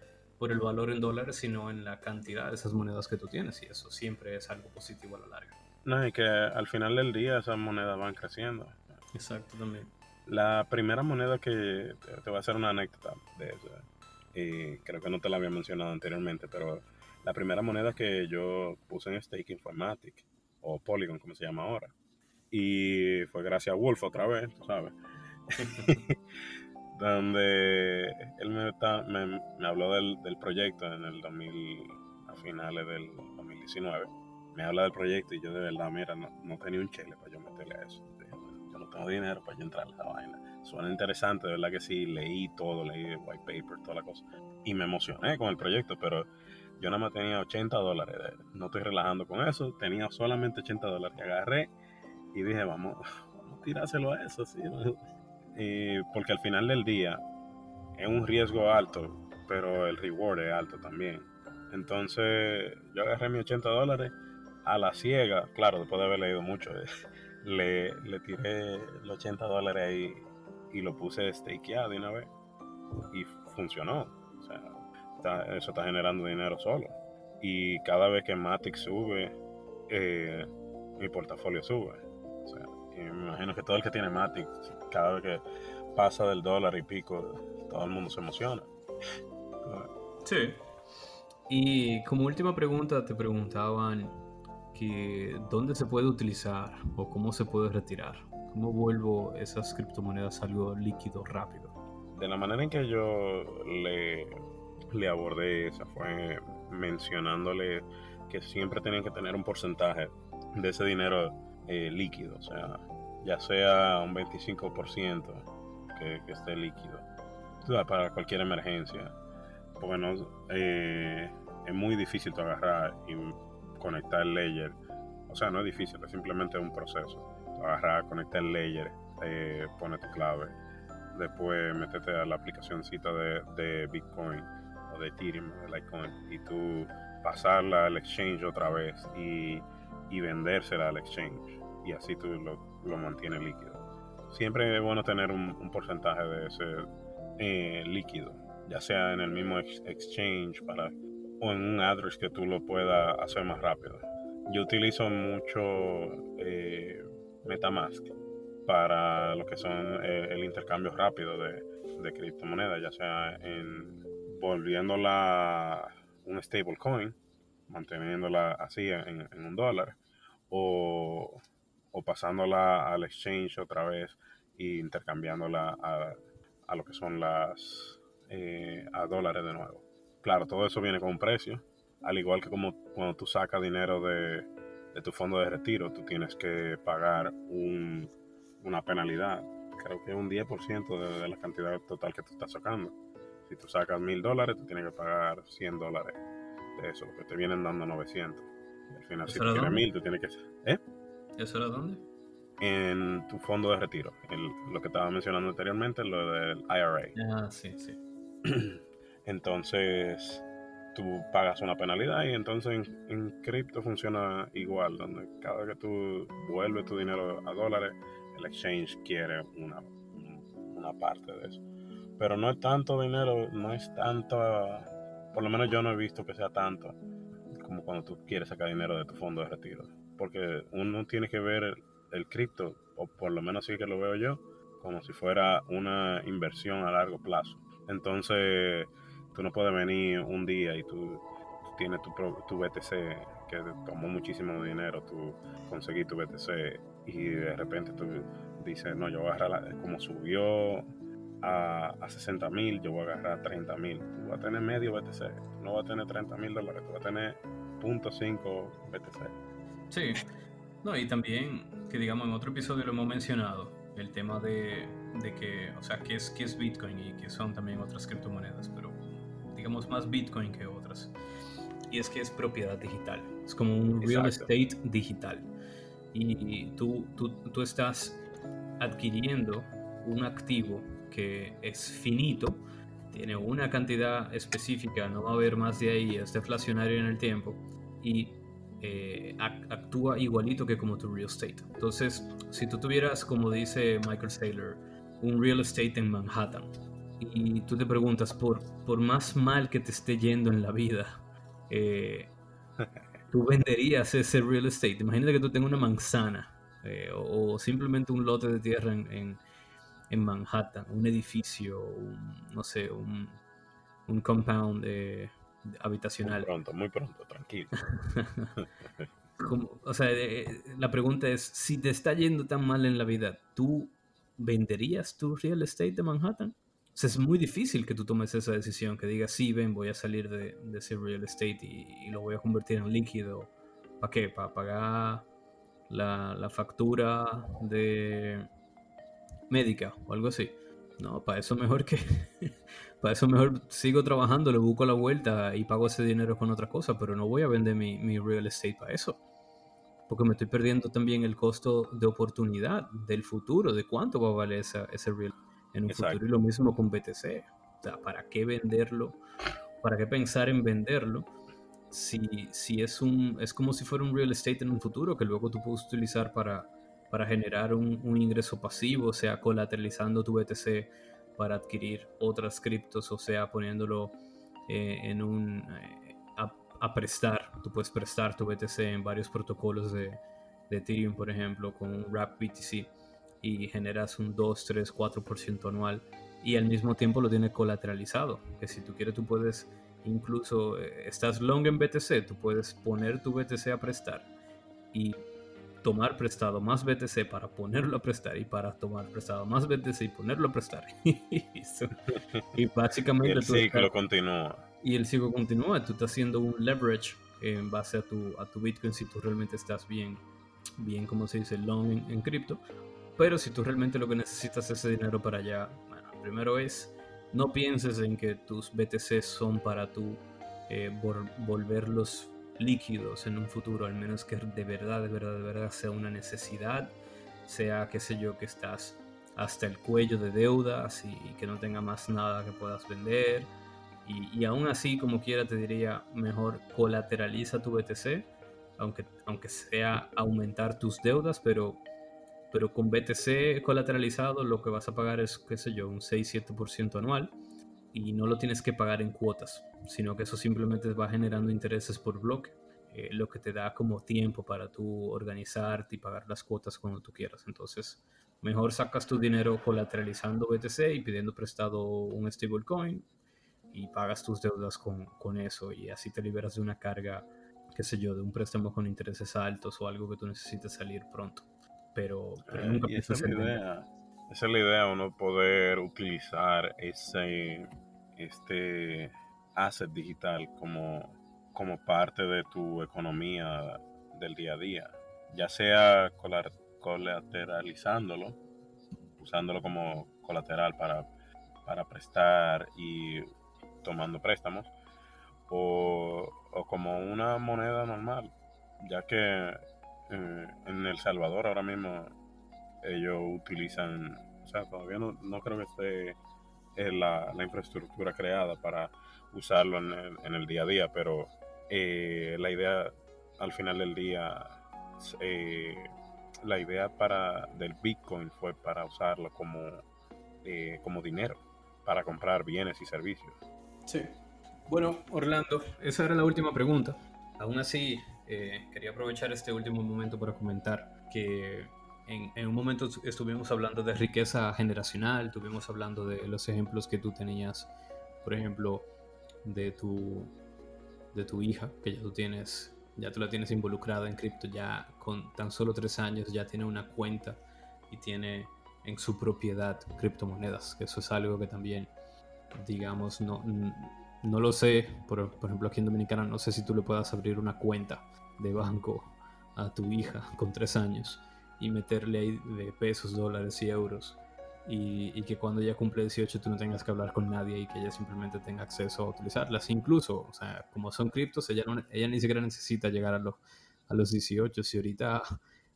por el valor en dólares, sino en la cantidad de esas monedas que tú tienes. Y eso siempre es algo positivo a la larga. No, y que al final del día esas monedas van creciendo. Exacto, también. La primera moneda que te, voy a hacer una anécdota de eso, y creo que no te la había mencionado anteriormente, pero la primera moneda que yo puse en staking fue Matic, o Polygon, como se llama ahora. Y fue gracias a Wolf otra vez, tú sabes. donde él me, me, me habló del, del, proyecto en el 2000, a finales del 2019. Me habla del proyecto y yo de verdad, mira, no, no tenía un chile para yo meterle a eso. Yo no tengo dinero para yo entrar a esa vaina. Suena interesante, de verdad que sí, leí todo, leí el white paper, toda la cosa. Y me emocioné con el proyecto, pero Yo nada más tenía 80 dólares. No estoy relajando con eso. Tenía solamente 80 dólares. Agarré y dije, vamos, vamos a tirárselo a eso, sí. Porque al final del día es un riesgo alto, pero el reward es alto también. Entonces yo agarré mis 80 dólares a la ciega, claro, después de haber leído mucho, le, le tiré los 80 dólares ahí y lo puse stakeado de una vez. Y funcionó. O sea, eso está generando dinero solo. Y cada vez que Matic sube, eh, mi portafolio sube. O sea, me imagino que todo el que tiene Matic, cada vez que pasa del dólar y pico, todo el mundo se emociona. Sí. Y como última pregunta te preguntaban que dónde se puede utilizar o cómo se puede retirar. ¿Cómo vuelvo esas criptomonedas a algo líquido rápido? De la manera en que yo le, le abordé esa fue mencionándole que siempre tienen que tener un porcentaje de ese dinero eh, líquido, o sea, ya sea un 25% que, que esté líquido para cualquier emergencia. Porque no, eh, es muy difícil agarrar y conectar el layer. O sea, no es difícil, es simplemente un proceso. agarrar, conectar el layer, eh, pone tu clave, después meterte a la aplicacióncita de, de Bitcoin o de Ethereum, de Litecoin, y tú pasarla al exchange otra vez y, y vendérsela al exchange. Y así tú lo, lo mantienes líquido. Siempre es bueno tener un, porcentaje de ese eh, líquido, ya sea en el mismo exchange para o en un address que tú lo puedas hacer más rápido. Yo utilizo mucho eh, Metamask para lo que son eh, el intercambio rápido de, criptomonedas, ya sea en volviéndola un stablecoin, manteniéndola así en, un dólar, o, o, pasándola al exchange otra vez e intercambiándola a, a lo que son las eh, a dólares de nuevo. Claro, todo eso viene con un precio, al igual que como cuando tú sacas dinero de, tu fondo de retiro, tú tienes que pagar un, una penalidad, creo que un 10% de, la cantidad total que tú estás sacando. Si tú sacas mil dólares, tú tienes que pagar 100 dólares de eso, porque te vienen dando 900. Y al final, si tú tienes mil, tú tienes que... ¿Eh? ¿Eso era dónde? En tu fondo de retiro, lo que estaba mencionando anteriormente, lo del IRA. Ah, sí, sí. Entonces tú pagas una penalidad y entonces en, cripto funciona igual, donde cada vez que tú vuelves tu dinero a dólares, el exchange quiere una, una parte de eso. Pero no es tanto dinero, no es tanto, por lo menos yo no he visto que sea tanto como cuando tú quieres sacar dinero de tu fondo de retiro. Porque uno tiene que ver el cripto, o por lo menos así que lo veo yo, como si fuera una inversión a largo plazo. Entonces, Tú no puedes venir un día y tú, tienes tu, tu BTC que tomó muchísimo dinero, tú conseguí tu BTC y de repente tú dices, no, yo voy a agarrar, como subió a, a 60 mil, yo voy a agarrar 30 mil. Tú vas a tener medio BTC, no vas a tener 30 mil dólares, tú vas a tener .5 BTC. Sí, no, y también que digamos en otro episodio lo hemos mencionado, el tema de, de que, o sea, qué es, qué es Bitcoin y qué son también otras criptomonedas, pero digamos, más Bitcoin que otras. Y es que es propiedad digital. Es como un real estate digital. Y tú, tú, tú estás adquiriendo un activo que es finito, tiene una cantidad específica, no va a haber más de ahí, es deflacionario en el tiempo y eh, actúa igualito que como tu real estate. Entonces, si tú tuvieras, como dice Michael Saylor, un real estate en Manhattan, y tú te preguntas, por, por más mal que te esté yendo en la vida, eh, tú venderías ese real estate. Imagínate que tú tengas una manzana eh, o, simplemente un lote de tierra en, en, Manhattan, un edificio, no sé, un, un compound eh, habitacional. Muy pronto, muy pronto, tranquilo. o sea, la pregunta es, si te está yendo tan mal en la vida, ¿tú venderías tu real estate de Manhattan? es muy difícil que tú tomes esa decisión, que digas, sí, ven, voy a salir de, ese real estate y, lo voy a convertir en líquido. ¿Para qué? ¿Para pagar la, factura de médica o algo así? No, para eso mejor que para eso mejor sigo trabajando, le busco la vuelta y pago ese dinero con otra cosa, pero no voy a vender mi, mi real estate para eso. Porque me estoy perdiendo también el costo de oportunidad del futuro, de cuánto va a valer esa, ese real en un futuro. Y lo mismo con BTC. O sea, ¿para qué venderlo? ¿Para qué pensar en venderlo? Si, si es, un, es como si fuera un real estate en un futuro que luego tú puedes utilizar para, para generar un, un ingreso pasivo, o sea, colateralizando tu BTC para adquirir otras criptos, o sea, poniéndolo eh, en un... Eh, a, prestar, tú puedes prestar tu BTC en varios protocolos de, de Ethereum, por ejemplo, con un Wrap BTC y generas un 2, 3, 4% anual y al mismo tiempo lo tienes colateralizado, que si tú quieres tú puedes incluso, eh, estás long en BTC, tú puedes poner tu BTC a prestar y tomar prestado más BTC para ponerlo a prestar y para tomar prestado más BTC y ponerlo a prestar. y básicamente... el ciclo continúa. Y el ciclo continúa. Tú estás haciendo un leverage en base a tu, a tu Bitcoin si tú realmente estás bien, bien como se dice, long en, cripto. Pero si tú realmente lo que necesitas es ese dinero para allá, bueno, primero es, no pienses en que tus BTC son para tú eh, volverlos líquidos en un futuro, al menos que de verdad, de verdad, de verdad sea una necesidad, sea, qué sé yo, que estás hasta el cuello de deudas y, que no tenga más nada que puedas vender. Y, y, aún así, como quiera, te diría, mejor colateraliza tu BTC, aunque, aunque sea aumentar tus deudas, pero, pero con BTC colateralizado lo que vas a pagar es, qué sé yo, un 6-7% anual y no lo tienes que pagar en cuotas, sino que eso simplemente va generando intereses por bloque, eh, lo que te da como tiempo para tú organizarte y pagar las cuotas cuando tú quieras. Entonces, mejor sacas tu dinero colateralizando BTC y pidiendo prestado un stablecoin y pagas tus deudas con, con eso y así te liberas de una carga, qué sé yo, de un préstamo con intereses altos o algo que tú necesites salir pronto. Pero, pero Eh, nunca en idea. Esa es la idea, uno poder utilizar ese este asset digital como, como parte de tu economía del día a día. Ya sea colateralizándolo, usándolo como colateral para, para prestar y tomando préstamos, o, o como una moneda normal, ya que eh, en El Salvador ahora mismo ellos utilizan, o sea, todavía no, no creo que esté eh, la, la infraestructura creada para usarlo en el, en el día a día, pero eh, la idea al final del día, eh, la idea para del Bitcoin fue para usarlo como, como dinero, para comprar bienes y servicios. Sí. Bueno, Orlando, esa era la última pregunta. Aún así, quería aprovechar este último momento para comentar que en, un momento estuvimos hablando de riqueza generacional, estuvimos hablando de los ejemplos que tú tenías, por ejemplo, de tu, de tu hija, que ya tú tienes, ya tú la tienes involucrada en cripto, ya con tan solo tres años ya tiene una cuenta y tiene en su propiedad criptomonedas, que eso es algo que también, digamos, no, no lo sé, por, por ejemplo aquí en Dominicana no sé si tú le puedas abrir una cuenta de banco a tu hija con tres años y meterle ahí de pesos, dólares y euros y, y, que cuando ella cumple 18 tú no tengas que hablar con nadie y que ella simplemente tenga acceso a utilizarlas. Incluso, o sea, como son criptos, ella, no, ella ni siquiera necesita llegar a, los a los 18. Si ahorita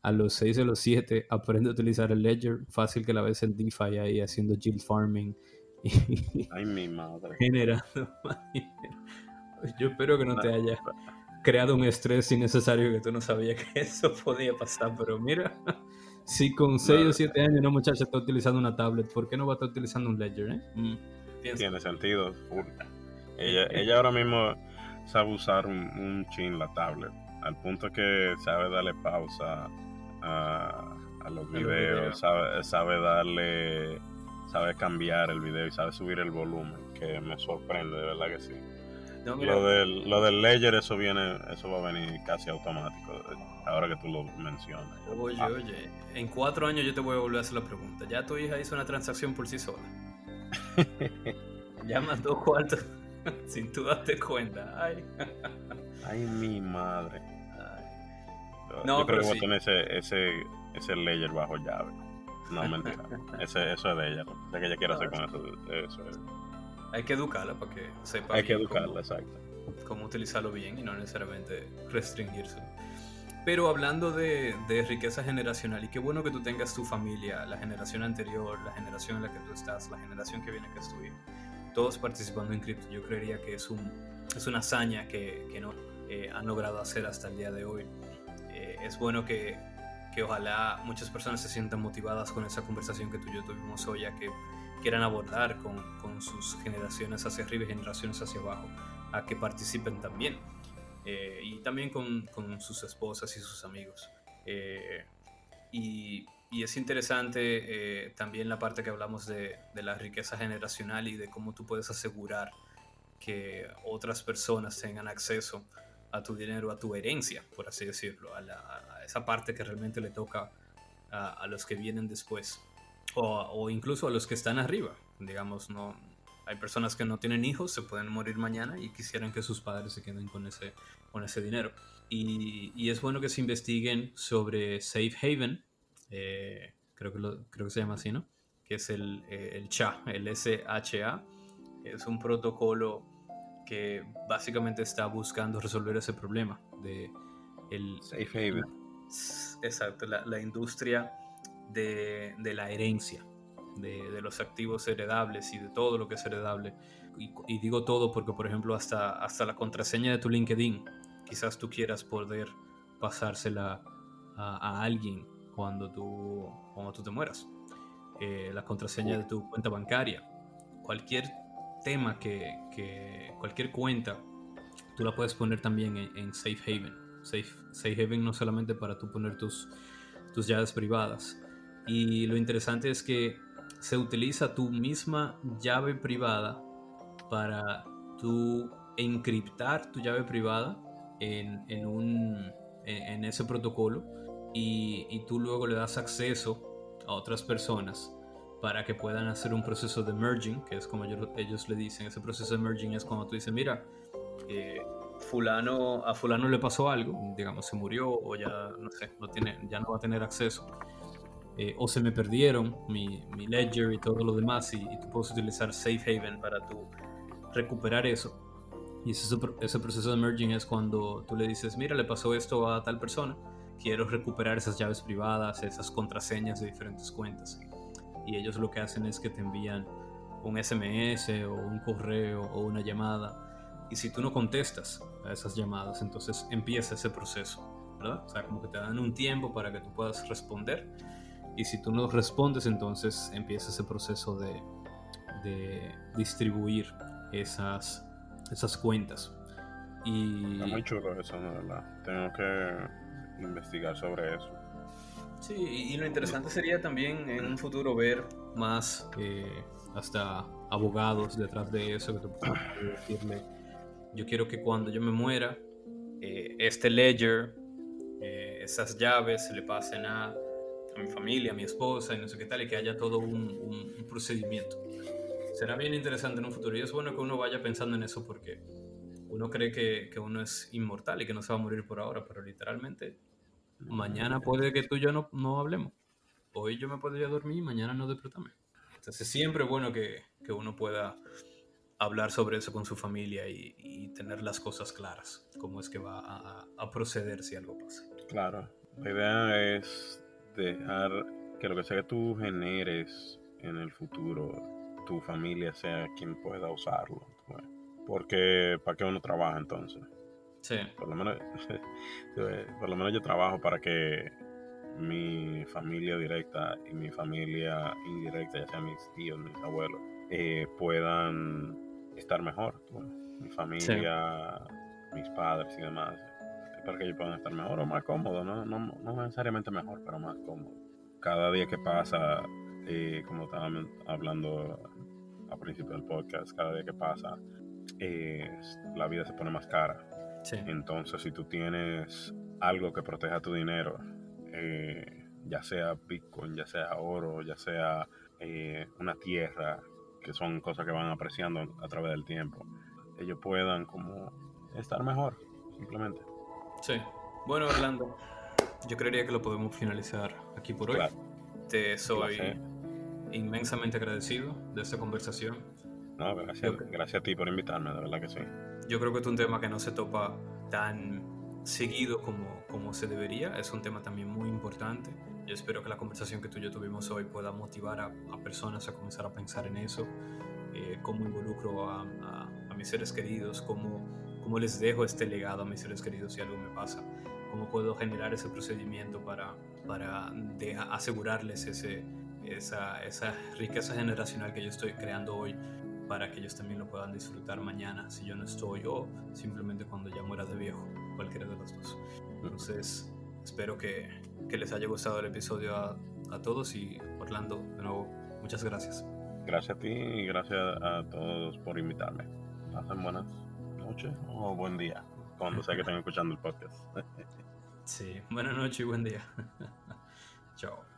a los 6 o los 7 aprende a utilizar el Ledger, fácil que la ves en DeFi ahí haciendo yield farming. Y Ay, mi madre. generando Yo espero que no te haya creado un estrés innecesario que tú no sabías que eso podía pasar, pero mira, si con 6 o 7 años una muchacha está utilizando una tablet, ¿por qué no va a estar utilizando un Ledger? Eh? Mm, Tiene sentido. Ella, ella ahora mismo sabe usar un, un chin la tablet, al punto que sabe darle pausa a, a los videos, videos. sabe, sabe darle, sabe cambiar el video y sabe subir el volumen, que me sorprende, de verdad que sí. Lo del, lo del ledger, eso viene, eso va a venir casi automático, ahora que tú lo mencionas. Oye, Ah, oye, en cuatro años yo te voy a volver a hacer la pregunta. ¿Ya tu hija hizo una transacción por sí sola? ya mandó cuartos sin tú darte cuenta. Ay. Ay, mi madre. Ay. Yo, No, yo creo que voy sí. a tener ese, ese, ese ledger bajo llave. No, mentira. ese, eso es de ella. Sé que ella quiere No, hacer con eso. Eso es. Hay que educarla para que sepa. Hay que educarla, cómo- exacto. cómo utilizarlo bien y no necesariamente restringirse. Pero hablando de, de riqueza generacional, y qué bueno que tú tengas tu familia, la generación anterior, la generación en la que tú estás, la generación que viene que es tuya, todos participando en cripto, yo creería que es, un, es una hazaña que, que no eh, han logrado hacer hasta el día de hoy. Eh, es bueno que, que ojalá muchas personas se sientan motivadas con esa conversación que tú y yo tuvimos hoy, a que quieran abordar con, con sus generaciones hacia arriba y generaciones hacia abajo, a que participen también. Eh, y también con, con sus esposas y sus amigos. Eh, y, y es interesante eh, también la parte que hablamos de, de la riqueza generacional y de cómo tú puedes asegurar que otras personas tengan acceso a tu dinero, a tu herencia, por así decirlo, a, la- a esa parte que realmente le toca a, a los que vienen después, o, o incluso a los que están arriba. Digamos, no, hay personas que no tienen hijos, se pueden morir mañana y quisieran que sus padres se queden con ese, con ese dinero. Y, y es bueno que se investiguen sobre Safe Haven, eh, creo, que lo- creo que se llama así, ¿no? Que es el, eh, el SHA, es un protocolo que básicamente está buscando resolver ese problema de el, Safe haven. Exacto, la, la industria de, la herencia, de, los activos heredables y de todo lo que es heredable. Y, digo todo porque, por ejemplo, hasta, hasta la contraseña de tu LinkedIn, quizás tú quieras poder pasársela a, alguien cuando tú, cuando tú te mueras. Eh, la contraseña de tu cuenta bancaria. Cualquier tema que cualquier cuenta, tú la puedes poner también en, en Safe Haven. Safe, Safe Haven no solamente para tú poner tus, tus llaves privadas. Y lo interesante es que se utiliza tu misma llave privada para tú encriptar tu llave privada en, en un, en, en ese protocolo y, y tú luego le das acceso a otras personas para que puedan hacer un proceso de merging, que es como ellos, ellos le dicen, ese proceso de merging es cuando tú dices, mira, eh, fulano, a fulano le pasó algo, digamos, se murió o ya, no sé, no tiene, ya no va a tener acceso. Eh, o se me perdieron mi, mi ledger y todo lo demás y, y tú puedes utilizar Safe Haven para recuperar eso. Y ese, ese proceso de merging es cuando tú le dices, mira, le pasó esto a tal persona, quiero recuperar esas llaves privadas, esas contraseñas de diferentes cuentas. Y ellos lo que hacen es que te envían un SMS o un correo o una llamada. Y si tú no contestas a esas llamadas, entonces empieza ese proceso, ¿verdad? O sea, como que te dan un tiempo para que tú puedas responder. Y si tú no respondes, entonces empieza ese proceso de, de distribuir esas, esas cuentas. Y... Está muy chulo eso, de verdad. Tengo que investigar sobre eso. Sí, y, lo interesante sería también en un futuro ver más eh, hasta abogados detrás de eso que te puedan decirle, yo quiero que cuando yo me muera, eh, este ledger, eh, esas llaves se le pasen a, a, mi familia, a mi esposa y no sé qué tal, y que haya todo un, un, un procedimiento. Será bien interesante en un futuro y es bueno que uno vaya pensando en eso porque uno cree que, que uno es inmortal y que no se va a morir por ahora, pero literalmente mañana puede que tú y yo no, no hablemos. Hoy yo me podría dormir y mañana no despertarme. Entonces siempre es bueno que, que, uno pueda hablar sobre eso con su familia y, y, tener las cosas claras, cómo es que va a, a, proceder si algo pasa. Claro, la idea es dejar que lo que sea que tú generes en el futuro, tu familia sea quien pueda usarlo. Porque, ¿para qué uno trabaja entonces? Sí. Por lo menos, por lo menos yo trabajo para que mi familia directa y mi familia indirecta, ya sea mis tíos, mis abuelos, eh, puedan estar mejor. Bueno, mi familia, sí. mis padres y demás, para que ellos puedan estar mejor o más cómodos, ¿no? No, no necesariamente mejor, pero más cómodo. Cada día que pasa, eh, como estábamos hablando al principio del podcast, cada día que pasa, eh, la vida se pone más cara. Sí. Entonces, si tú tienes algo que proteja tu dinero, eh, ya sea Bitcoin, ya sea oro, ya sea eh, una tierra, que son cosas que van apreciando a través del tiempo, ellos puedan como estar mejor, simplemente. Sí. Bueno, Orlando, yo creería que lo podemos finalizar aquí por hoy. Claro. Te soy inmensamente agradecido de esta conversación. No, gracias, gracias a ti por invitarme, de verdad que sí. Yo creo que es un tema que no se topa tan seguido como, como se debería. Es un tema también muy importante. Yo espero que la conversación que tú y yo tuvimos hoy pueda motivar a, a personas a comenzar a pensar en eso, eh, cómo involucro a, a, mis seres queridos, cómo, cómo les dejo este legado a mis seres queridos si algo me pasa, cómo puedo generar ese procedimiento para, para asegurarles ese, esa, esa riqueza generacional que yo estoy creando hoy para que ellos también lo puedan disfrutar mañana si yo no estoy o simplemente cuando ya muera de viejo, cualquiera de los dos. Entonces, espero que, que les haya gustado el episodio a, a, todos y Orlando, de nuevo, muchas gracias. Gracias a ti y gracias a todos por invitarme. Pasen buenas noches o buen día, cuando sea que estén escuchando el podcast. sí, buenas noches y buen día. Chao.